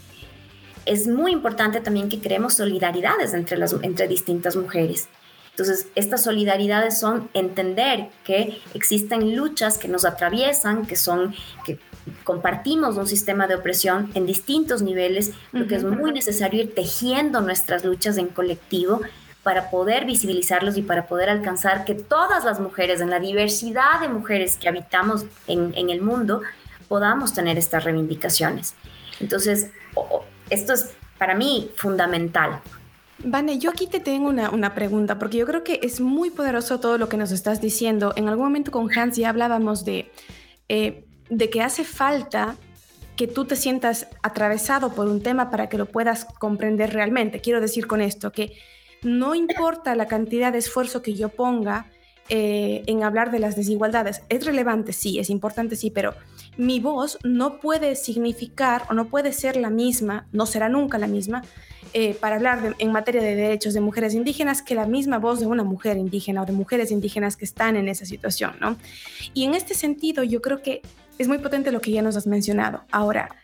Es muy importante también que creemos solidaridades entre, las, entre distintas mujeres. Entonces, estas solidaridades son entender que existen luchas que nos atraviesan, que son, que compartimos un sistema de opresión en distintos niveles, lo que es muy necesario ir tejiendo nuestras luchas en colectivo para poder visibilizarlos y para poder alcanzar que todas las mujeres, en la diversidad de mujeres que habitamos en, el mundo, podamos tener estas reivindicaciones. Entonces, esto es para mí fundamental. Vane, yo aquí te tengo una, pregunta, porque yo creo que es muy poderoso todo lo que nos estás diciendo. En algún momento con Hans ya hablábamos de, eh, de que hace falta que tú te sientas atravesado por un tema para que lo puedas comprender realmente. Quiero decir con esto que no importa la cantidad de esfuerzo que yo ponga eh, en hablar de las desigualdades. Es relevante, sí, es importante, sí, pero mi voz no puede significar o no puede ser la misma, no será nunca la misma, eh, para hablar en materia de derechos de mujeres indígenas que la misma voz de una mujer indígena o de mujeres indígenas que están en esa situación, ¿no? Y en este sentido, yo creo que es muy potente lo que ya nos has mencionado. Ahora,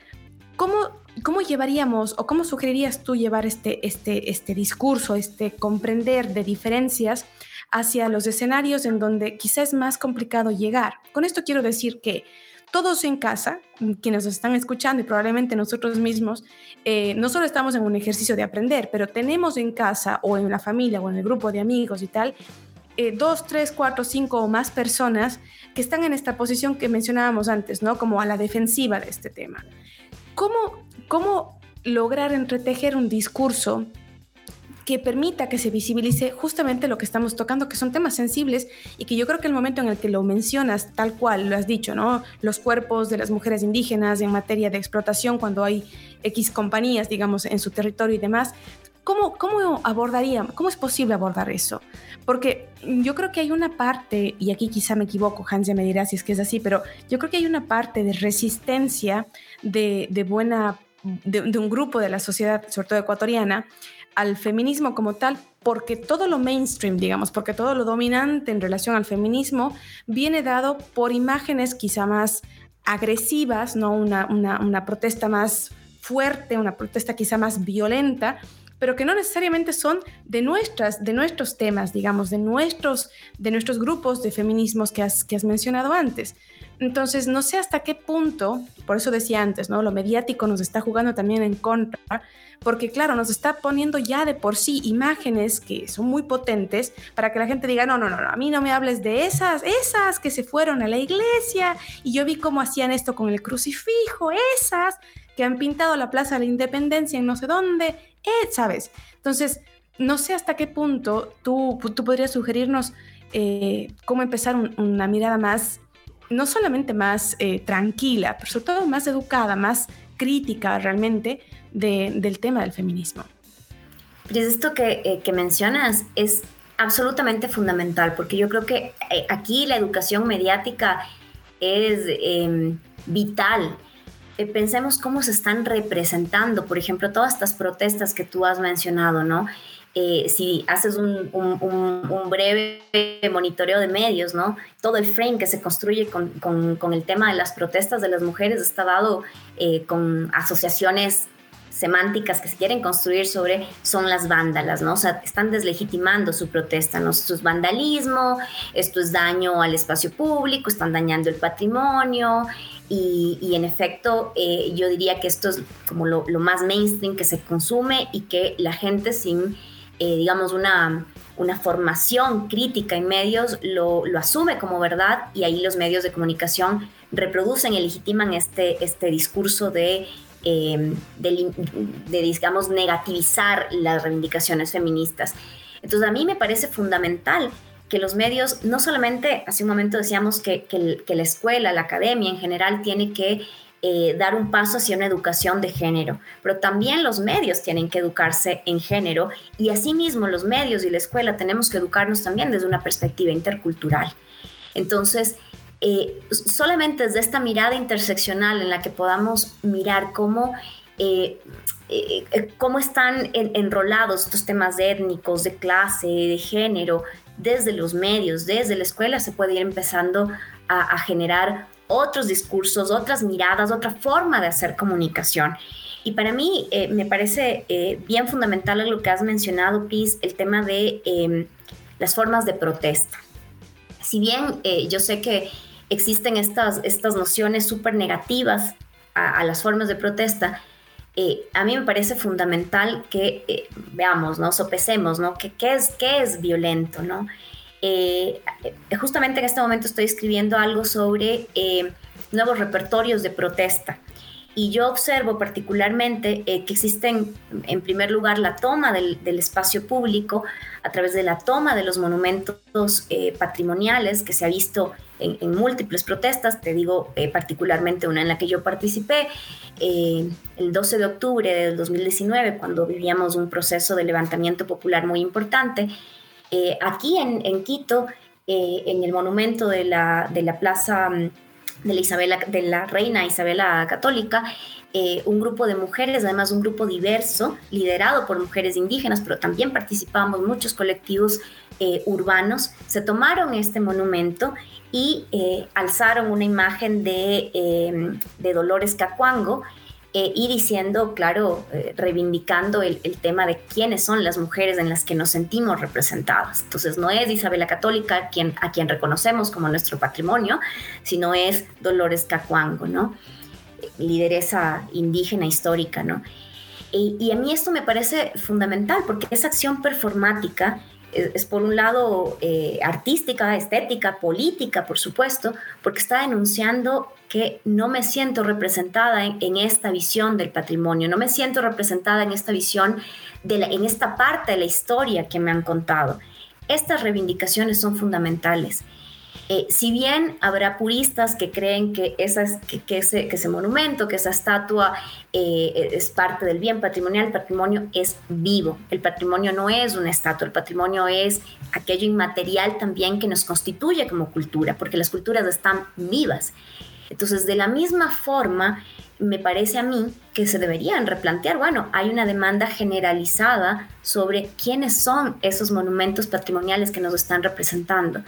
¿cómo ¿Cómo llevaríamos o cómo sugerirías tú llevar este, este, este discurso, este comprender de diferencias hacia los escenarios en donde quizás es más complicado llegar? Con esto quiero decir que todos en casa, quienes nos están escuchando y probablemente nosotros mismos, eh, no solo estamos en un ejercicio de aprender, pero tenemos en casa o en la familia o en el grupo de amigos y tal, eh, dos, tres, cuatro, cinco o más personas que están en esta posición que mencionábamos antes, ¿no? Como a la defensiva de este tema. ¿Cómo cómo lograr entretejer un discurso que permita que se visibilice justamente lo que estamos tocando, que son temas sensibles y que yo creo que el momento en el que lo mencionas tal cual lo has dicho, ¿no? Los cuerpos de las mujeres indígenas en materia de explotación cuando hay X compañías, digamos, en su territorio y demás, ¿cómo, cómo abordaría, cómo es posible abordar eso? Porque yo creo que hay una parte, y aquí quizá me equivoco, Hans ya me dirá si es que es así, pero yo creo que hay una parte de resistencia de, de buena de, un grupo de la sociedad, sobre todo ecuatoriana, al feminismo como tal, porque todo lo mainstream, digamos, porque todo lo dominante en relación al feminismo viene dado por imágenes quizá más agresivas, ¿no? Una, una, una protesta más fuerte, una protesta quizá más violenta, pero que no necesariamente son de, nuestras, de nuestros temas, digamos, de nuestros, de nuestros grupos de feminismos que has, que has mencionado antes. Entonces, no sé hasta qué punto, por eso decía antes, ¿no? Lo mediático nos está jugando también en contra, porque claro, nos está poniendo ya de por sí imágenes que son muy potentes para que la gente diga, no, no, no, a mí no me hables de esas, esas que se fueron a la iglesia y yo vi cómo hacían esto con el crucifijo, esas que han pintado la Plaza de la Independencia en no sé dónde, eh, ¿sabes? Entonces, no sé hasta qué punto tú, tú podrías sugerirnos eh, cómo empezar una mirada más no solamente más eh, tranquila, pero sobre todo más educada, más crítica realmente del tema del feminismo. Pues esto que, eh, que, mencionas es absolutamente fundamental, porque yo creo que eh, aquí la educación mediática es em, vital. pensemos cómo se están representando, por ejemplo, todas estas protestas que tú has mencionado, ¿no? Eh, si haces un, breve monitoreo de medios, ¿no? Todo el frame que se construye con, el tema de las protestas de las mujeres está dado eh, con asociaciones semánticas que se quieren construir sobre son las vándalas, ¿no? O sea, están deslegitimando su protesta, ¿no? Esto es vandalismo, esto es daño al espacio público, están dañando el patrimonio y, en efecto eh, yo diría que esto es como lo, lo, más mainstream que se consume y que la gente sin eh, digamos, una, una formación crítica en medios lo, lo, asume como verdad y ahí los medios de comunicación reproducen y legitiman este, este discurso de, de, digamos, negativizar las reivindicaciones feministas. Entonces a mí me parece fundamental que los medios, no solamente, hace un momento decíamos que, que la escuela, la academia en general tiene que eh, dar un paso hacia una educación de género, pero también los medios tienen que educarse en género y asimismo los medios y la escuela tenemos que educarnos también desde una perspectiva intercultural. Entonces, eh, solamente desde esta mirada interseccional en la que podamos mirar cómo, eh, cómo están enrolados estos temas étnicos, de clase, de género, desde los medios, desde la escuela, se puede ir empezando a, a generar otros discursos, otras miradas, otra forma de hacer comunicación. Y para mí eh, me parece eh, bien fundamental lo que has mencionado, Pris, el tema de em, las formas de protesta. Si bien eh, yo sé que existen estas, estas nociones súper negativas a, las formas de protesta, a mí me parece fundamental que veamos, ¿no? Sopesemos, ¿no? ¿Qué, qué, es, qué es violento, ¿no? Eh, justamente en este momento estoy escribiendo algo sobre eh, nuevos repertorios de protesta. Y yo observo particularmente eh, que existen, en primer lugar, la toma del, espacio público a través de la toma de los monumentos patrimoniales que se ha visto en, múltiples protestas. Te digo particularmente una en la que yo participé el 12 de octubre del 2019, cuando vivíamos un proceso de levantamiento popular muy importante eh, aquí en, Quito, eh, en el monumento de la, de la plaza mm, de la, Isabela, de la reina Isabela Católica, eh, un grupo de mujeres, además un grupo diverso, liderado por mujeres indígenas, pero también participamos muchos colectivos urbanos, se tomaron este monumento y alzaron una imagen de, de Dolores Cacuango, eh, y diciendo, claro, eh, reivindicando el, tema de quiénes son las mujeres en las que nos sentimos representadas. Entonces no es Isabel la Católica quien, a quien reconocemos como nuestro patrimonio, sino es Dolores Cacuango, ¿no? Lideresa indígena histórica, ¿no? y a mí esto me parece fundamental porque esa acción performática es, por un lado eh, artística, estética, política, por supuesto, porque está denunciando que no me siento representada en, esta visión del patrimonio, no me siento representada en esta visión, de en esta parte de la historia que me han contado. Estas reivindicaciones son fundamentales eh, si bien habrá puristas que creen que, que, ese, monumento, que esa estatua eh, es parte del bien patrimonial, el patrimonio es vivo. El patrimonio no es una estatua, el patrimonio es aquello inmaterial también que nos constituye como cultura, porque las culturas están vivas. Entonces, de la misma forma, me parece a mí que se deberían replantear, bueno, hay una demanda generalizada sobre quiénes son esos monumentos patrimoniales que nos están representando.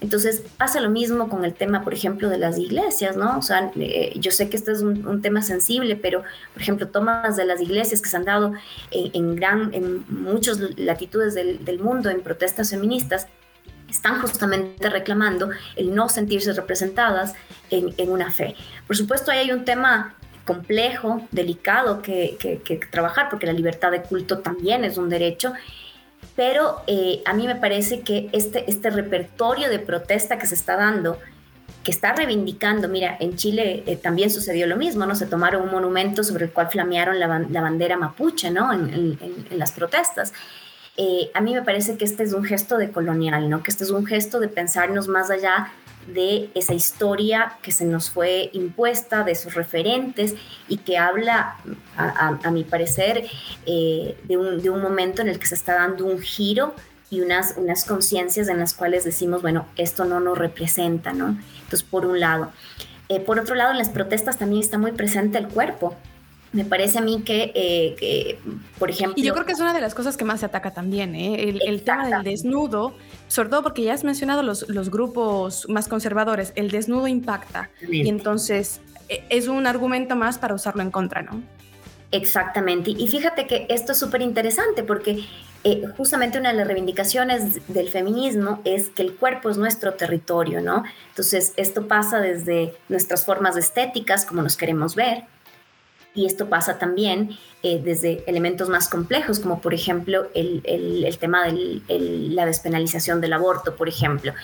Entonces, pasa lo mismo con el tema, por ejemplo, de las iglesias, ¿no? O sea, eh, yo sé que esto es un, tema sensible, pero, por ejemplo, tomas de las iglesias que se han dado en, gran, en muchas latitudes del, del mundo en protestas feministas, están justamente reclamando el no sentirse representadas en, en, una fe. Por supuesto, ahí hay un tema complejo, delicado que, que, trabajar, porque la libertad de culto también es un derecho, pero eh, a mí me parece que este, este repertorio de protesta que se está dando, que está reivindicando, mira, en Chile eh, también sucedió lo mismo, ¿no? Se tomaron un monumento sobre el cual flamearon la, la bandera mapuche, ¿no? En, las protestas. Eh, a mí me parece que este es un gesto de colonial, ¿no? Que este es un gesto de pensarnos más allá de esa historia que se nos fue impuesta, de sus referentes y que habla, a, mi parecer, eh, de, un, momento en el que se está dando un giro y unas, unas conciencias en las cuales decimos, bueno, esto no nos representa, ¿no? Entonces, por un lado. Eh, por otro lado, en las protestas también está muy presente el cuerpo me parece a mí eh, que, por ejemplo... Y yo creo que es una de las cosas que más se ataca también, ¿eh? el, tema del desnudo, sobre todo porque ya has mencionado los, los grupos más conservadores, el desnudo impacta y entonces e, es un argumento más para usarlo en contra, ¿no? Exactamente, y fíjate que esto es súper interesante porque eh, justamente una de las reivindicaciones del feminismo es que el cuerpo es nuestro territorio, ¿no? Entonces, esto pasa desde nuestras formas estéticas, como nos queremos ver, y esto pasa también eh, desde elementos más complejos, como por ejemplo el, el, tema de la despenalización del aborto, por ejemplo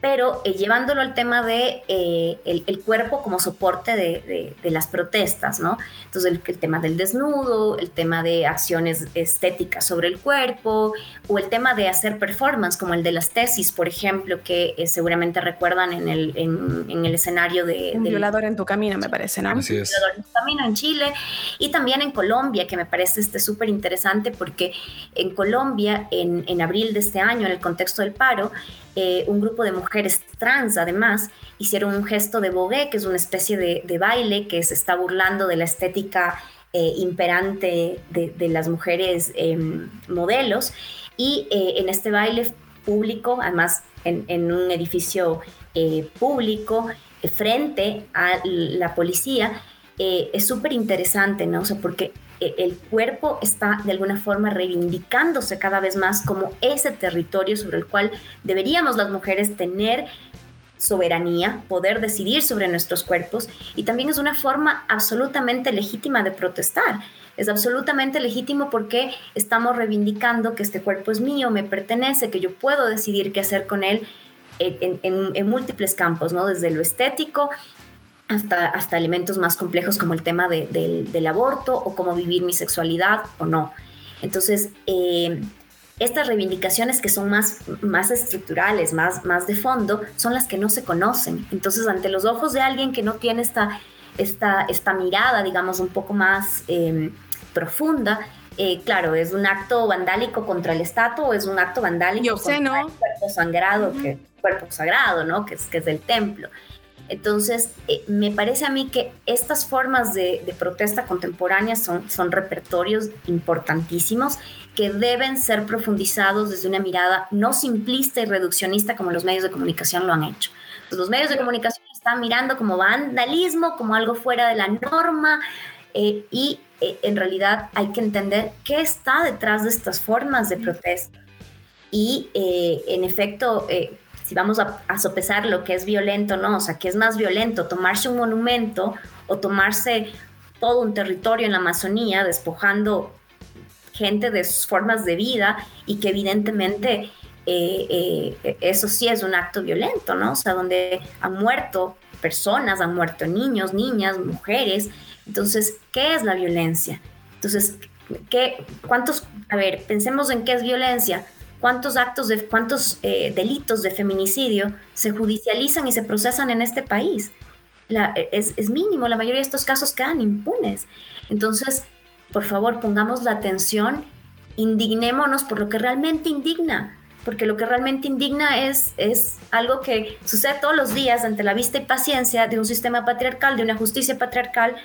pero eh, llevándolo al tema de eh, el, cuerpo como soporte de, las protestas, ¿no? Entonces el, tema del desnudo, el tema de acciones estéticas sobre el cuerpo, o el tema de hacer performance, como el de las tesis, por ejemplo, que eh, seguramente recuerdan en el, en, el escenario de... Un violador en tu camino, me parece, ¿no? Así es. Un violador en tu camino en Chile, y también en Colombia, que me parece súper este, interesante porque en Colombia, en, en abril de este año, en el contexto del paro, eh, un grupo de mujeres trans, además, hicieron un gesto de bogué, que es una especie de, baile que se está burlando de la estética eh, imperante de, las mujeres em, modelos. Y eh, en este baile público, además en, un edificio público, frente a la policía, es súper interesante, ¿no? O sea, porque el cuerpo está de alguna forma reivindicándose cada vez más como ese territorio sobre el cual deberíamos las mujeres tener soberanía, poder decidir sobre nuestros cuerpos y también es una forma absolutamente legítima de protestar. Es absolutamente legítimo porque estamos reivindicando que este cuerpo es mío, me pertenece, que yo puedo decidir qué hacer con él en, en múltiples campos, ¿no? Desde lo estético hasta, hasta elementos más complejos como el tema del aborto o cómo vivir mi sexualidad o no. Entonces, eh, estas reivindicaciones que son más, más estructurales, más, más de fondo, son las que no se conocen. Entonces, ante los ojos de alguien que no tiene esta, esta, esta mirada, digamos, un poco más em, profunda, eh, claro, es un acto vandálico contra el Estado o es un acto vandálico contra el cuerpo sagrado, que, cuerpo sagrado, ¿no? Que es, que es del templo. Entonces, eh, me parece a mí que estas formas de, protesta contemporánea son, son repertorios importantísimos que deben ser profundizados desde una mirada no simplista y reduccionista como los medios de comunicación lo han hecho. Los medios de comunicación están mirando como vandalismo, como algo fuera de la norma, eh, y eh, en realidad hay que entender qué está detrás de estas formas de protesta. Y en efecto, si vamos a, sopesar lo que es violento, ¿no? O sea, ¿qué es más violento? Tomarse un monumento o tomarse todo un territorio en la Amazonía, despojando gente de sus formas de vida y que evidentemente eh, eh, eso sí es un acto violento, ¿no? O sea, donde han muerto personas, han muerto niños, niñas, mujeres. Entonces, ¿qué es la violencia? Entonces, ¿qué, ¿cuántos, a ver, pensemos en qué es violencia? Cuántos actos de cuántos eh, delitos de feminicidio se judicializan y se procesan en este país. es, mínimo, la mayoría de estos casos quedan impunes. Entonces, por favor, pongamos la atención, indignémonos por lo que realmente indigna, porque lo que realmente indigna es, es algo que sucede todos los días ante la vista y paciencia de un sistema patriarcal, de una justicia patriarcal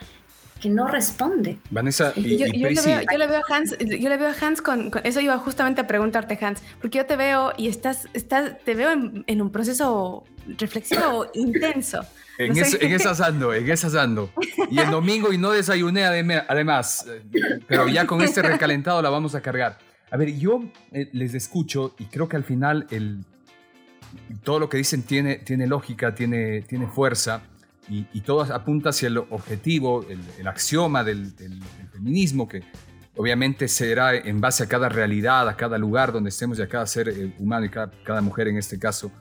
que no responde. Vanessa, y, yo, le veo, a Hans, yo le veo a Hans con, eso iba justamente a preguntarte Hans, porque yo te veo y estás, estás te veo en, un proceso reflexivo intenso. En, esas ando, en esas ando. Y el domingo y no desayuné además, pero ya con este recalentado la vamos a cargar. A ver, yo eh, les escucho y creo que al final el, todo lo que dicen tiene, tiene lógica, tiene, tiene fuerza y, todo apunta hacia el objetivo, el, axioma del, feminismo, que obviamente será en base a cada realidad, a cada lugar donde estemos y a cada ser eh, humano y cada, mujer en este caso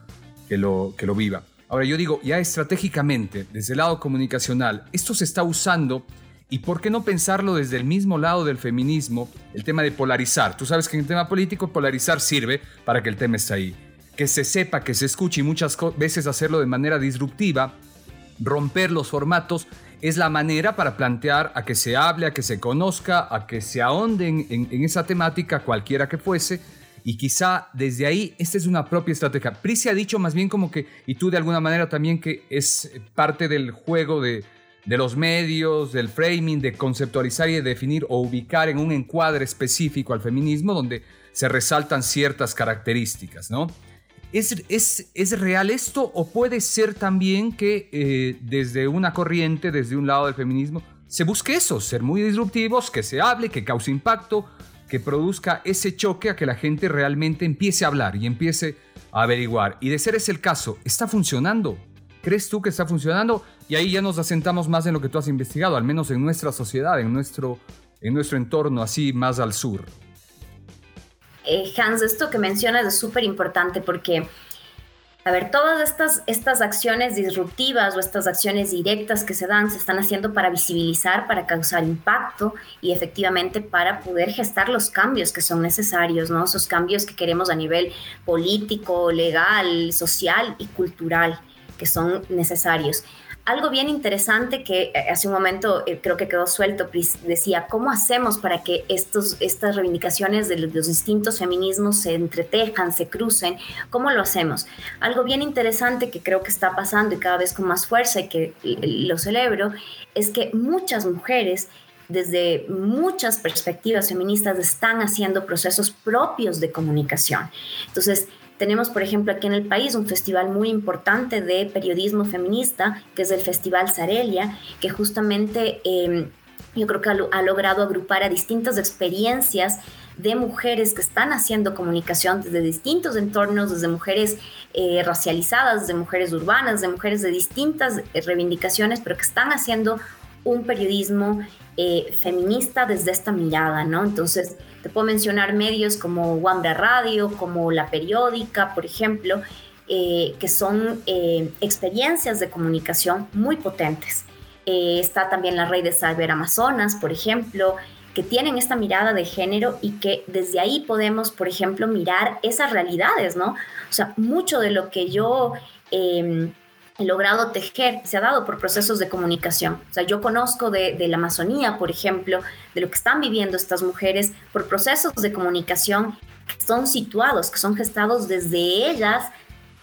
que lo, que lo viva. Ahora yo digo, ya estratégicamente, desde el lado comunicacional, esto se está usando y por qué no pensarlo desde el mismo lado del feminismo, el tema de polarizar. Tú sabes que en el tema político polarizar sirve para que el tema esté ahí. Que se sepa, que se escuche y muchas veces hacerlo de manera disruptiva romper los formatos es la manera para plantear a que se hable, a que se conozca, a que se ahonden en, esa temática, cualquiera que fuese, y quizá desde ahí, esta es una propia estrategia. Prisi ha dicho más bien como que, y tú de alguna manera también, que es parte del juego de, de los medios, del framing, de conceptualizar y de definir o ubicar en un encuadre específico al feminismo donde se resaltan ciertas características, ¿no? ¿Es, es, real esto o puede ser también que eh, desde una corriente, desde un lado del feminismo, se busque eso, ser muy disruptivos, que se hable, que cause impacto, que produzca ese choque a que la gente realmente empiece a hablar y empiece a averiguar? Y de ser ese el caso, ¿está funcionando? ¿Crees tú que está funcionando? Y ahí ya nos asentamos más en lo que tú has investigado, al menos en nuestra sociedad, en nuestro, en nuestro entorno, así más al sur. Eh, Hans, esto que mencionas es súper importante porque, a ver, todas estas, estas acciones disruptivas o estas acciones directas que se dan se están haciendo para visibilizar, para causar impacto y efectivamente para poder gestar los cambios que son necesarios, ¿no? Esos cambios que queremos a nivel político, legal, social y cultural que son necesarios. Algo bien interesante que eh, hace un momento eh, creo que quedó suelto, decía, ¿cómo hacemos para que estos, estas reivindicaciones de los distintos feminismos se entretejan, se crucen? ¿Cómo lo hacemos? Algo bien interesante que creo que está pasando y cada vez con más fuerza y que lo celebro, es que muchas mujeres desde muchas perspectivas feministas están haciendo procesos propios de comunicación. Entonces, tenemos, por ejemplo, aquí en el país un festival muy importante de periodismo feminista, que es el Festival Zarelia, que justamente em, yo creo que ha, logrado agrupar a distintas experiencias de mujeres que están haciendo comunicación desde distintos entornos, desde mujeres eh, racializadas, desde mujeres urbanas, de mujeres de distintas eh, reivindicaciones, pero que están haciendo un periodismo eh, feminista desde esta mirada, ¿no? Entonces, te puedo mencionar medios como Wambra Radio, como La Periódica, por ejemplo, eh, que son eh, experiencias de comunicación muy potentes. está también la red de Cyber Amazonas, por ejemplo, que tienen esta mirada de género y que desde ahí podemos, por ejemplo, mirar esas realidades, ¿no? O sea, mucho de lo que yo em, logrado tejer se ha dado por procesos de comunicación. O sea, yo conozco de, la Amazonía, por ejemplo, de lo que están viviendo estas mujeres por procesos de comunicación que son situados, que son gestados desde ellas,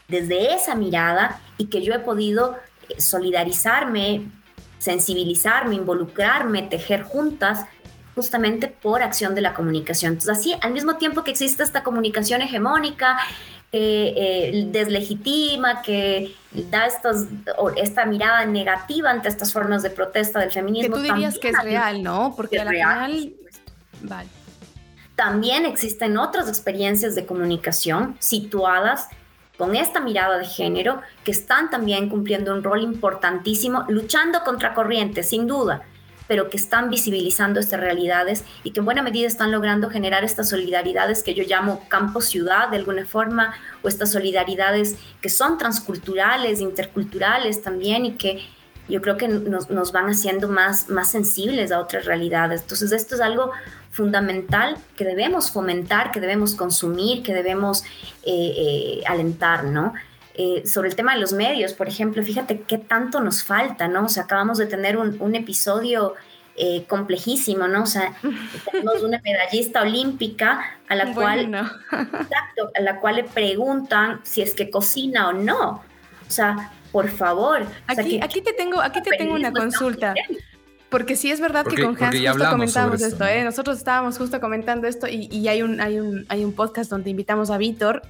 desde esa mirada y que yo he podido eh, solidarizarme, sensibilizarme, involucrarme, tejer juntas justamente por acción de la comunicación. Entonces, así, al mismo tiempo que existe esta comunicación hegemónica, eh, deslegitima, que da estos, esta mirada negativa ante estas formas de protesta del feminismo. Que tú dirías que es real, ¿no? Porque al final... Vale. También existen otras experiencias de comunicación situadas con esta mirada de género que están también cumpliendo un rol importantísimo, luchando contra corrientes, sin duda, pero que están visibilizando estas realidades y que en buena medida están logrando generar estas solidaridades que yo llamo campo-ciudad de alguna forma, o estas solidaridades que son transculturales, interculturales también y que yo creo que nos, van haciendo más, más sensibles a otras realidades. Entonces esto es algo fundamental que debemos fomentar, que debemos consumir, que debemos eh, eh, alentar, ¿no? Eh, sobre el tema de los medios, por ejemplo, fíjate qué tanto nos falta, ¿no? O sea, acabamos de tener un, episodio eh, complejísimo, ¿no? O sea, tenemos una medallista olímpica a la cual, a la cual le preguntan si es que cocina o no. O sea, por favor. Aquí, aquí te tengo, aquí te tengo una consulta. Porque sí es verdad que con Hans justo comentábamos esto, ¿eh? Nosotros estábamos justo comentando esto y, hay, un, hay, un, hay un podcast donde invitamos a Víctor,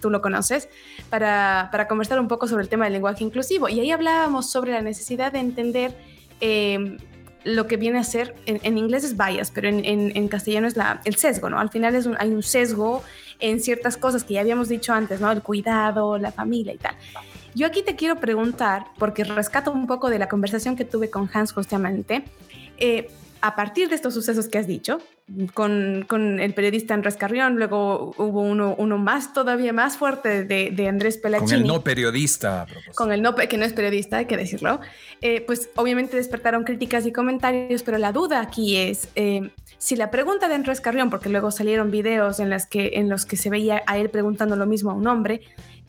tú lo conoces, para, para, conversar un poco sobre el tema del lenguaje inclusivo. Y ahí hablábamos sobre la necesidad de entender eh, lo que viene a ser, en, inglés es bias, pero en, en, castellano es la, el sesgo, ¿no? Al final es hay un sesgo en ciertas cosas que ya habíamos dicho antes, ¿no? El cuidado, la familia y tal. Yo aquí te quiero preguntar, porque rescato un poco de la conversación que tuve con Hans justamente, eh, a partir de estos sucesos que has dicho, con, con, el periodista Andrés Carrión, luego hubo uno, uno más, todavía más fuerte de, de Andrés Pelachini. Con el no periodista. Con el no, que no es periodista, hay que decirlo. Eh, pues obviamente despertaron críticas y comentarios, pero la duda aquí es eh, si la pregunta de Andrés Carrión, porque luego salieron videos en, que, en los que se veía a él preguntando lo mismo a un hombre,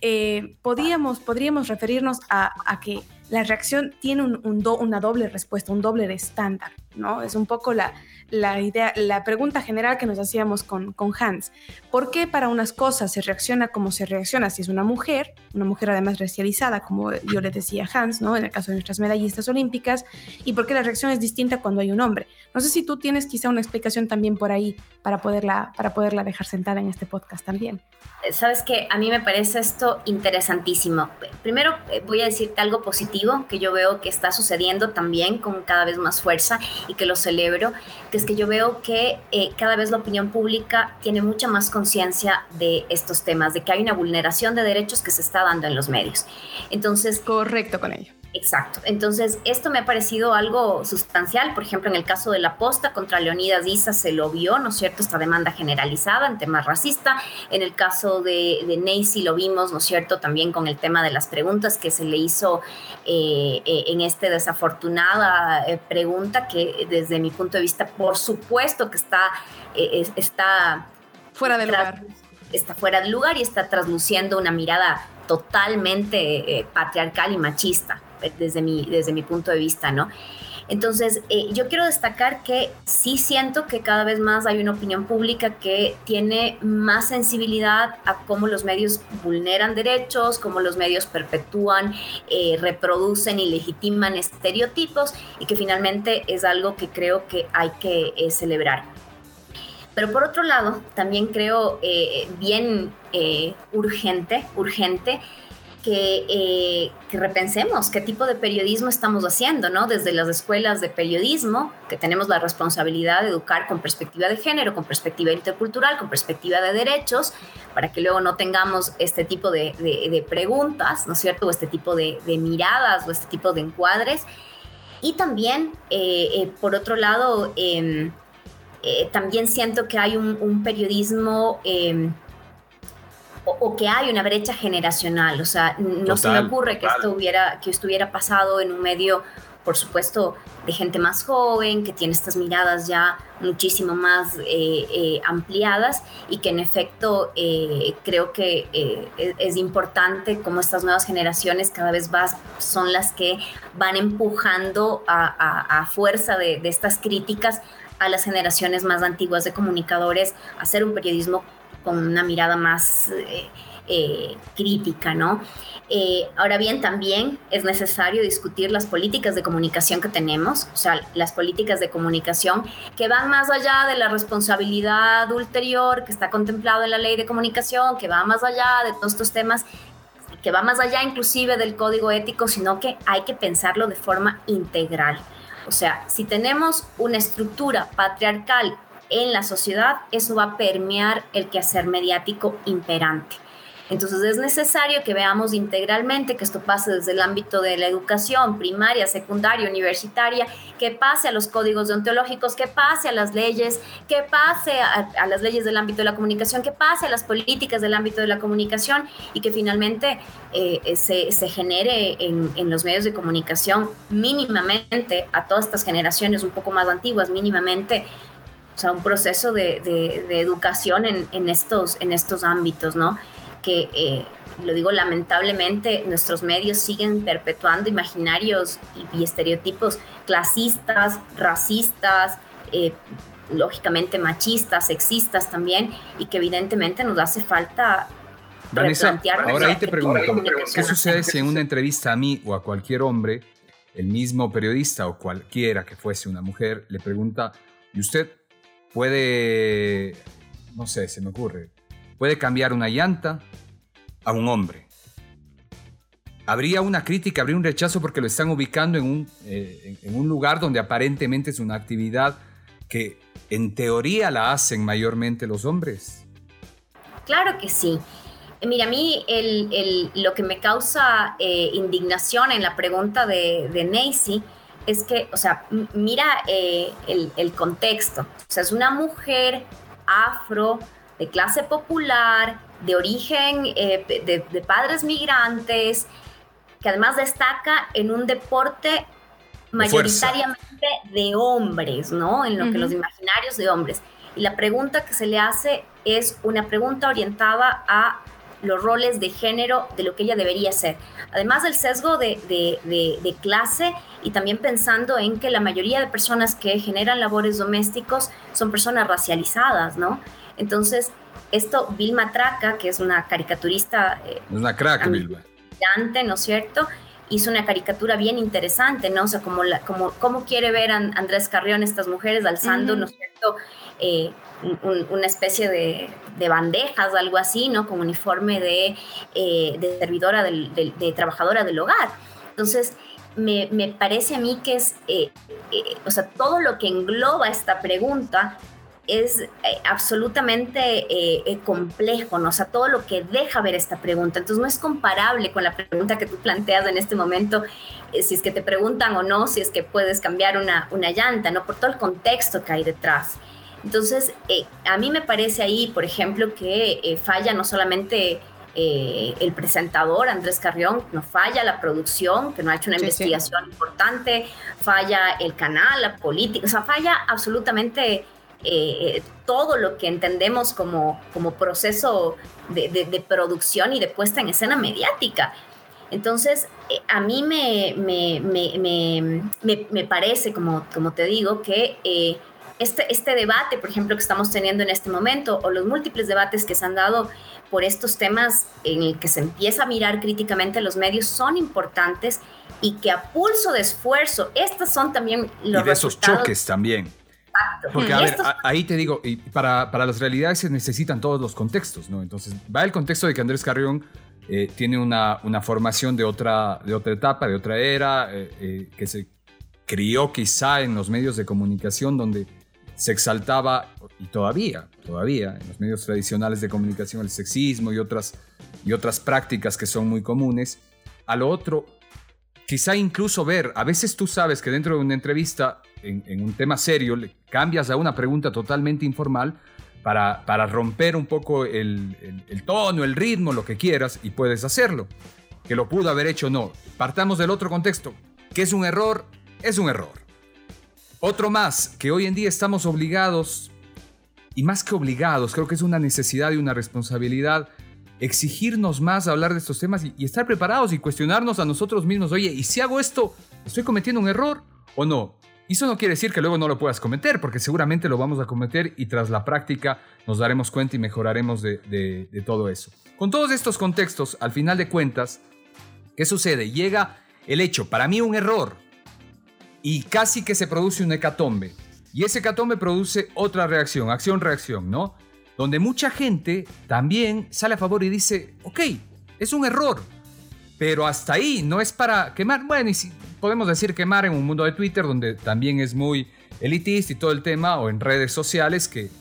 eh, podríamos, podríamos referirnos a, que la reacción tiene un, una doble respuesta, un doble estándar, ¿no? Es un poco la, la idea, la pregunta general que nos hacíamos con, con, Hans. ¿Por qué para unas cosas se reacciona como se reacciona si es una mujer, una mujer además racializada, como yo le decía a Hans, ¿no? en el caso de nuestras medallistas olímpicas, y por qué la reacción es distinta cuando hay un hombre? No sé si tú tienes quizá una explicación también por ahí para poderla, para poderla dejar sentada en este podcast también. Sabes que a mí me parece esto interesantísimo. Primero eh, voy a decirte algo positivo que yo veo que está sucediendo también con cada vez más fuerza y que lo celebro, que que yo veo que eh, cada vez la opinión pública tiene mucha más conciencia de estos temas, de que hay una vulneración de derechos que se está dando en los medios. Entonces... Correcto con ello. Exacto. Entonces, esto me ha parecido algo sustancial. Por ejemplo, en el caso de la posta contra Leonidas Issa se lo vio, ¿no es cierto?, esta demanda generalizada en temas racista. En el caso de, de lo vimos, ¿no es cierto?, también con el tema de las preguntas que se le hizo eh, eh, en esta desafortunada eh, pregunta que desde mi punto de vista, por supuesto que está... está fuera de lugar. Está fuera de lugar y está trasluciendo una mirada totalmente patriarcal y machista desde mi, desde mi punto de vista, ¿no? Entonces, eh, yo quiero destacar que sí siento que cada vez más hay una opinión pública que tiene más sensibilidad a cómo los medios vulneran derechos, cómo los medios perpetúan, eh, reproducen y legitiman estereotipos y que finalmente es algo que creo que hay que eh, celebrar. Pero por otro lado, también creo bien urgente, urgente, eh, que, repensemos qué tipo de periodismo estamos haciendo, ¿no? Desde las escuelas de periodismo, que tenemos la responsabilidad de educar con perspectiva de género, con perspectiva intercultural, con perspectiva de derechos, para que luego no tengamos este tipo de, preguntas, ¿no es cierto? O este tipo de, miradas o este tipo de encuadres. Y también, eh, eh, por otro lado, em, también siento que hay un, un periodismo em, o, que hay una brecha generacional. O sea, no se me ocurre que esto hubiera, que estuviera pasado en un medio, por supuesto, de gente más joven, que tiene estas miradas ya muchísimo más eh, eh, ampliadas y que en efecto eh, creo que es, importante como estas nuevas generaciones cada vez más son las que van empujando a, fuerza de, de estas críticas a las generaciones más antiguas de comunicadores a hacer un periodismo con una mirada más eh, eh, crítica, ¿no? Eh, ahora bien, también es necesario discutir las políticas de comunicación que tenemos, o sea, las políticas de comunicación que van más allá de la responsabilidad ulterior que está contemplado en la ley de comunicación, que va más allá de todos estos temas que va más allá inclusive del código ético, sino que hay que pensarlo de forma integral. O sea, si tenemos una estructura patriarcal en la sociedad, eso va a permear el quehacer mediático imperante. Entonces es necesario que veamos integralmente que esto pase desde el ámbito de la educación primaria, secundaria, universitaria, que pase a los códigos deontológicos, que pase a las leyes, que pase a, las leyes del ámbito de la comunicación, que pase a las políticas del ámbito de la comunicación y que finalmente eh, se, se, genere en, en los medios de comunicación mínimamente a todas estas generaciones un poco más antiguas, mínimamente o sea, un proceso de, de, educación en, en, estos, en estos ámbitos, ¿no? Que, eh, lo digo lamentablemente, nuestros medios siguen perpetuando imaginarios y, estereotipos clasistas, racistas, eh, lógicamente machistas, sexistas también, y que evidentemente nos hace falta Vanessa, ahora ahí te pregunto, ¿qué sucede si en una entrevista a mí o a cualquier hombre el mismo periodista o cualquiera que fuese una mujer le pregunta, ¿y usted puede, no sé, se me ocurre, puede cambiar una llanta a un hombre? Habría una crítica, habría un rechazo porque lo están ubicando en un, eh, en un lugar donde aparentemente es una actividad que en teoría la hacen mayormente los hombres. Claro que sí. Mira, a mí lo que me causa eh, indignación en la pregunta de, de es que, o sea, mira eh, el, contexto. O sea, es una mujer afro, de clase popular, de origen, eh, de, padres migrantes, que además destaca en un deporte mayoritariamente de hombres, ¿no? En lo que los imaginarios de hombres. Y la pregunta que se le hace es una pregunta orientada a los roles de género de lo que ella debería ser. Además del sesgo de, de, clase y también pensando en que la mayoría de personas que generan labores domésticos son personas racializadas, ¿no? Entonces, esto, Vilma Traca, que es una caricaturista... Eh, una crack, Vilma. ¿no es cierto? Hizo una caricatura bien interesante, ¿no? O sea, como, la, como cómo quiere ver a Andrés Carrión estas mujeres alzando, ¿no es cierto? Eh, una especie de, de, bandejas, algo así, ¿no? Con uniforme de, eh, servidora, de, trabajadora del hogar. Entonces, me, parece a mí que es, eh, eh, o sea, todo lo que engloba esta pregunta es absolutamente complejo, ¿no? O sea, todo lo que deja ver esta pregunta. Entonces, no es comparable con la pregunta que tú planteas en este momento, si es que te preguntan o no, si es que puedes cambiar una llanta, ¿no? Por todo el contexto que hay detrás. Entonces, eh, a mí me parece ahí, por ejemplo, que eh, falla no solamente eh, el presentador Andrés Carrión, no falla la producción, que no ha hecho una investigación importante, falla el canal, la política, o sea, falla absolutamente todo lo que entendemos como, como proceso de, producción y de puesta en escena mediática. Entonces, a mí me, me, me, me, parece, como, como te digo, que este, este debate, por ejemplo, que estamos teniendo en este momento, o los múltiples debates que se han dado por estos temas en el que se empieza a mirar críticamente los medios, son importantes y que a pulso de esfuerzo, estos son también los Y de esos choques también. Exacto. Porque, a ver, ahí te digo, y para, para, las realidades se necesitan todos los contextos, ¿no? Entonces, va el contexto de que Andrés Carrión eh, tiene una, una, formación de otra, de otra etapa, de otra era, eh, eh, que se crió quizá en los medios de comunicación donde se exaltaba, y todavía, todavía, en los medios tradicionales de comunicación, el sexismo y otras, y otras prácticas que son muy comunes. A lo otro, quizá incluso ver, a veces tú sabes que dentro de una entrevista, en, un tema serio, cambias a una pregunta totalmente informal para, para romper un poco el, el tono, el ritmo, lo que quieras, y puedes hacerlo. Que lo pudo haber hecho, no. Partamos del otro contexto. Que es un error, es un error. Otro más, que hoy en día estamos obligados, y más que obligados, creo que es una necesidad y una responsabilidad, exigirnos más hablar de estos temas y, estar preparados y cuestionarnos a nosotros mismos, oye, ¿y si hago esto, estoy cometiendo un error o no? Eso no quiere decir que luego no lo puedas cometer, porque seguramente lo vamos a cometer y tras la práctica nos daremos cuenta y mejoraremos de, de todo eso. Con todos estos contextos, al final de cuentas, ¿qué sucede? Llega el hecho, para mí un error, y casi que se produce un hecatombe. Y ese hecatombe produce otra reacción, acción-reacción, ¿no? Donde mucha gente también sale a favor y dice, ok, es un error, pero hasta ahí no es para quemar. Bueno, y si podemos decir quemar en un mundo de Twitter donde también es muy elitista y todo el tema, o en redes sociales que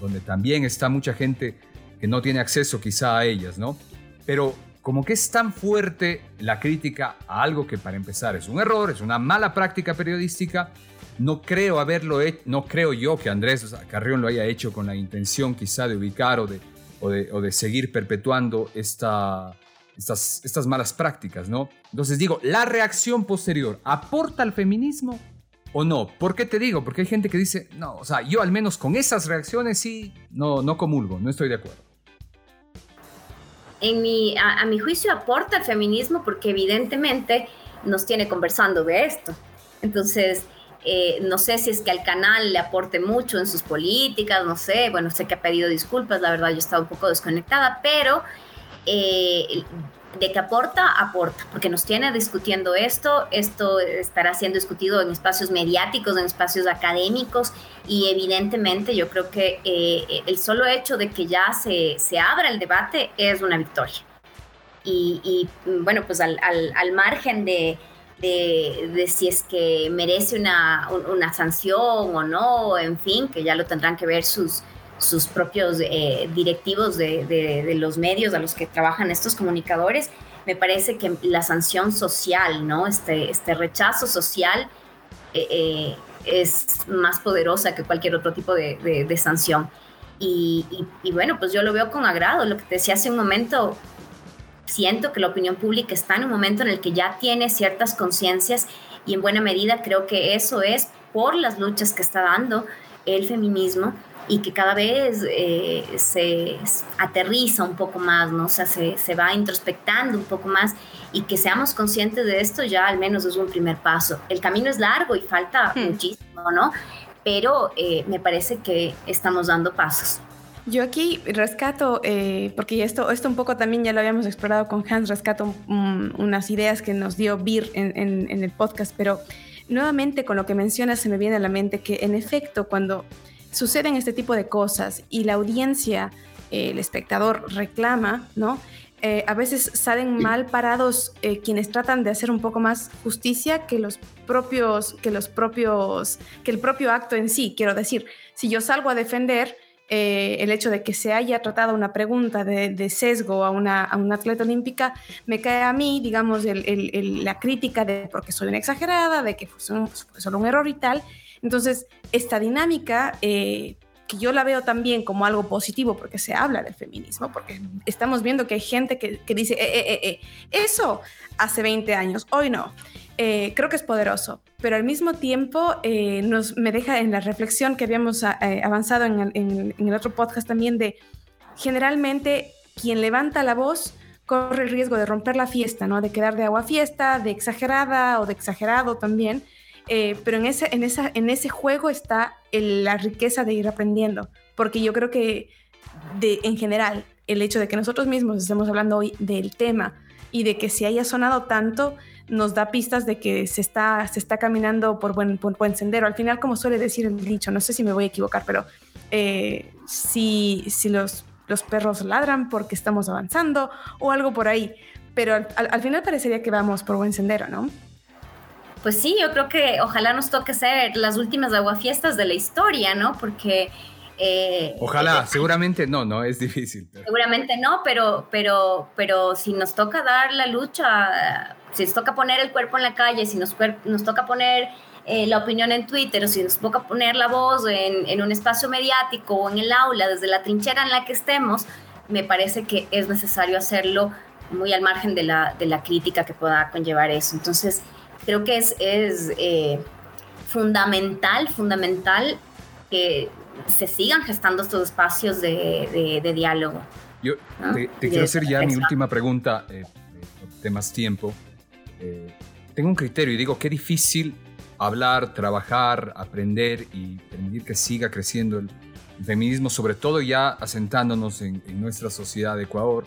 donde también está mucha gente que no tiene acceso quizá a ellas, ¿no? Pero como que es tan fuerte la crítica a algo que para empezar es un error, es una mala práctica periodística. No creo haberlo hecho, no creo yo que Andrés Carrión lo haya hecho con la intención quizá de ubicar o de, o de, seguir perpetuando esta, estas, estas malas prácticas, ¿no? Entonces digo, la reacción posterior, ¿aporta al feminismo o no? ¿Por qué te digo? Porque hay gente que dice, no, o sea, yo al menos con esas reacciones sí, no, no comulgo, no estoy de acuerdo en mi, a, mi juicio aporta el feminismo porque evidentemente nos tiene conversando de esto. Entonces, eh, no sé si es que al canal le aporte mucho en sus políticas, no sé, bueno, sé que ha pedido disculpas, la verdad yo estaba un poco desconectada, pero eh, de que aporta, aporta, porque nos tiene discutiendo esto, esto estará siendo discutido en espacios mediáticos, en espacios académicos y evidentemente yo creo que eh, el solo hecho de que ya se, se, abra el debate es una victoria. Y, bueno, pues al, al, margen de, de, de, si es que merece una, una sanción o no, en fin, que ya lo tendrán que ver sus, sus propios eh, directivos de, los medios a los que trabajan estos comunicadores, me parece que la sanción social, ¿no? Este, este rechazo social eh, eh, es más poderosa que cualquier otro tipo de, sanción. Y, bueno, pues yo lo veo con agrado. Lo que te decía hace un momento, siento que la opinión pública está en un momento en el que ya tiene ciertas conciencias y en buena medida creo que eso es por las luchas que está dando el feminismo y que cada vez eh, se aterriza un poco más, ¿no? O sea, se, se, va introspectando un poco más y que seamos conscientes de esto ya al menos es un primer paso. El camino es largo y falta hmm. muchísimo, ¿no? Pero eh, me parece que estamos dando pasos. Yo aquí rescato, eh, porque esto, esto un poco también ya lo habíamos explorado con Hans, rescato unas ideas que nos dio Bir en, en, en el podcast, pero nuevamente con lo que mencionas se me viene a la mente que en efecto cuando suceden este tipo de cosas y la audiencia, eh, el espectador reclama, ¿no? Eh, a veces salen mal parados eh, quienes tratan de hacer un poco más justicia que los propios, que los propios, que el propio acto en sí. Quiero decir, si yo salgo a defender el hecho de que se haya tratado una pregunta de, sesgo a una, a una, atleta olímpica, me cae a mí, digamos, la crítica de porque soy una exagerada, de que fue, fue solo un error y tal, entonces, esta dinámica, eh, que yo la veo también como algo positivo porque se habla del feminismo, porque estamos viendo que hay gente que, dice, eh, eh, eso hace 20 años, hoy no. creo que es poderoso, pero al mismo tiempo nos, me deja en la reflexión que habíamos avanzado en el, otro podcast también de generalmente quien levanta la voz corre el riesgo de romper la fiesta, ¿no? De quedar de agua fiesta, de exagerada o de exagerado también. Eh, pero en ese, juego está la riqueza de ir aprendiendo, porque yo creo que en general el hecho de que nosotros mismos estemos hablando hoy del tema y de que se haya sonado tanto nos da pistas de que se está, caminando por buen, buen sendero. Al final, como suele decir el dicho, no sé si me voy a equivocar, pero eh, si, los perros ladran porque estamos avanzando o algo por ahí, pero al, al final parecería que vamos por buen sendero, ¿no? Pues sí, yo creo que ojalá nos toque ser las últimas aguafiestas de la historia, ¿no? Porque... Eh, ojalá, eh, seguramente no, no, es difícil. Seguramente no, pero, pero, pero si nos toca dar la lucha, si nos toca poner el cuerpo en la calle, si nos, nos toca poner eh, la opinión en Twitter o si nos toca poner la voz en, en un espacio mediático o en el aula, desde la trinchera en la que estemos, me parece que es necesario hacerlo muy al margen de la, de la crítica que pueda conllevar eso. Entonces, creo que es, es eh, fundamental, fundamental que se sigan gestando estos espacios de, de, diálogo. Yo te, quiero hacer ya mi última pregunta, eh, de más tiempo. Eh, tengo un criterio y digo, qué difícil hablar, trabajar, aprender y permitir que siga creciendo el, feminismo, sobre todo ya asentándonos en, en nuestra sociedad de Ecuador,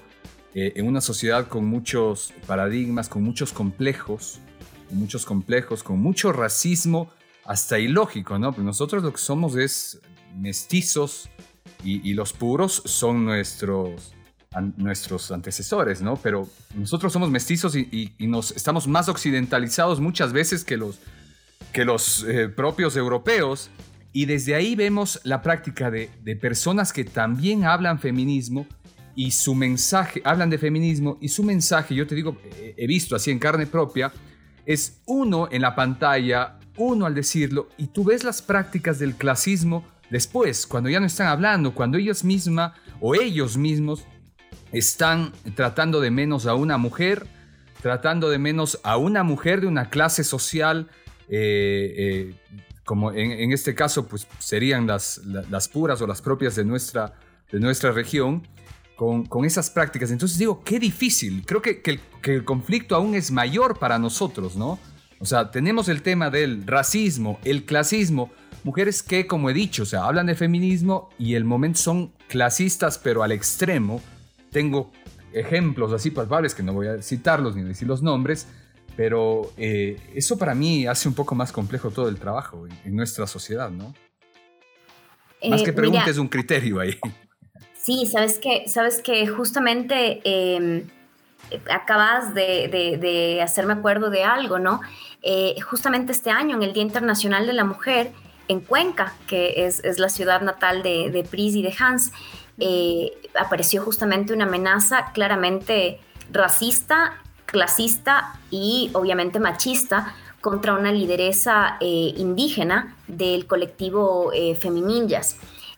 en una sociedad con muchos paradigmas, con muchos complejos, con muchos complejos, con mucho racismo, hasta ilógico, ¿no? Pues nosotros lo que somos es mestizos y, los puros son nuestros, nuestros antecesores, ¿no? Pero nosotros somos mestizos y, nos estamos más occidentalizados muchas veces que los, que los eh, propios europeos. Y desde ahí vemos la práctica de, de, personas que también hablan feminismo y su mensaje, hablan de feminismo y su mensaje, yo te digo, he visto así en carne propia, es uno en la pantalla, uno al decirlo, y tú ves las prácticas del clasismo después, cuando ya no están hablando, cuando ellos misma o ellos mismos están tratando de menos a una mujer, tratando de menos a una mujer de una clase social, eh, eh, como en, este caso pues serían las, las, puras o las propias de nuestra, de nuestra región, con, esas prácticas. Entonces digo, qué difícil. Creo que, que, el, conflicto aún es mayor para nosotros, ¿no? O sea, tenemos el tema del racismo, el clasismo, mujeres que, como he dicho, o sea, hablan de feminismo y el momento son clasistas, pero al extremo. Tengo ejemplos así palpables, que no voy a citarlos ni decir los nombres, pero eh, eso para mí hace un poco más complejo todo el trabajo en, nuestra sociedad, ¿no? más que preguntes un criterio ahí. Sí, sabes que, sabes que justamente em, acabas de, hacerme acuerdo de algo, ¿no? Eh, justamente este año, en el Día Internacional de la Mujer, en Cuenca, que es, la ciudad natal de, Pris y de Hans, eh, apareció justamente una amenaza claramente racista, clasista y obviamente machista contra una lideresa eh, indígena del colectivo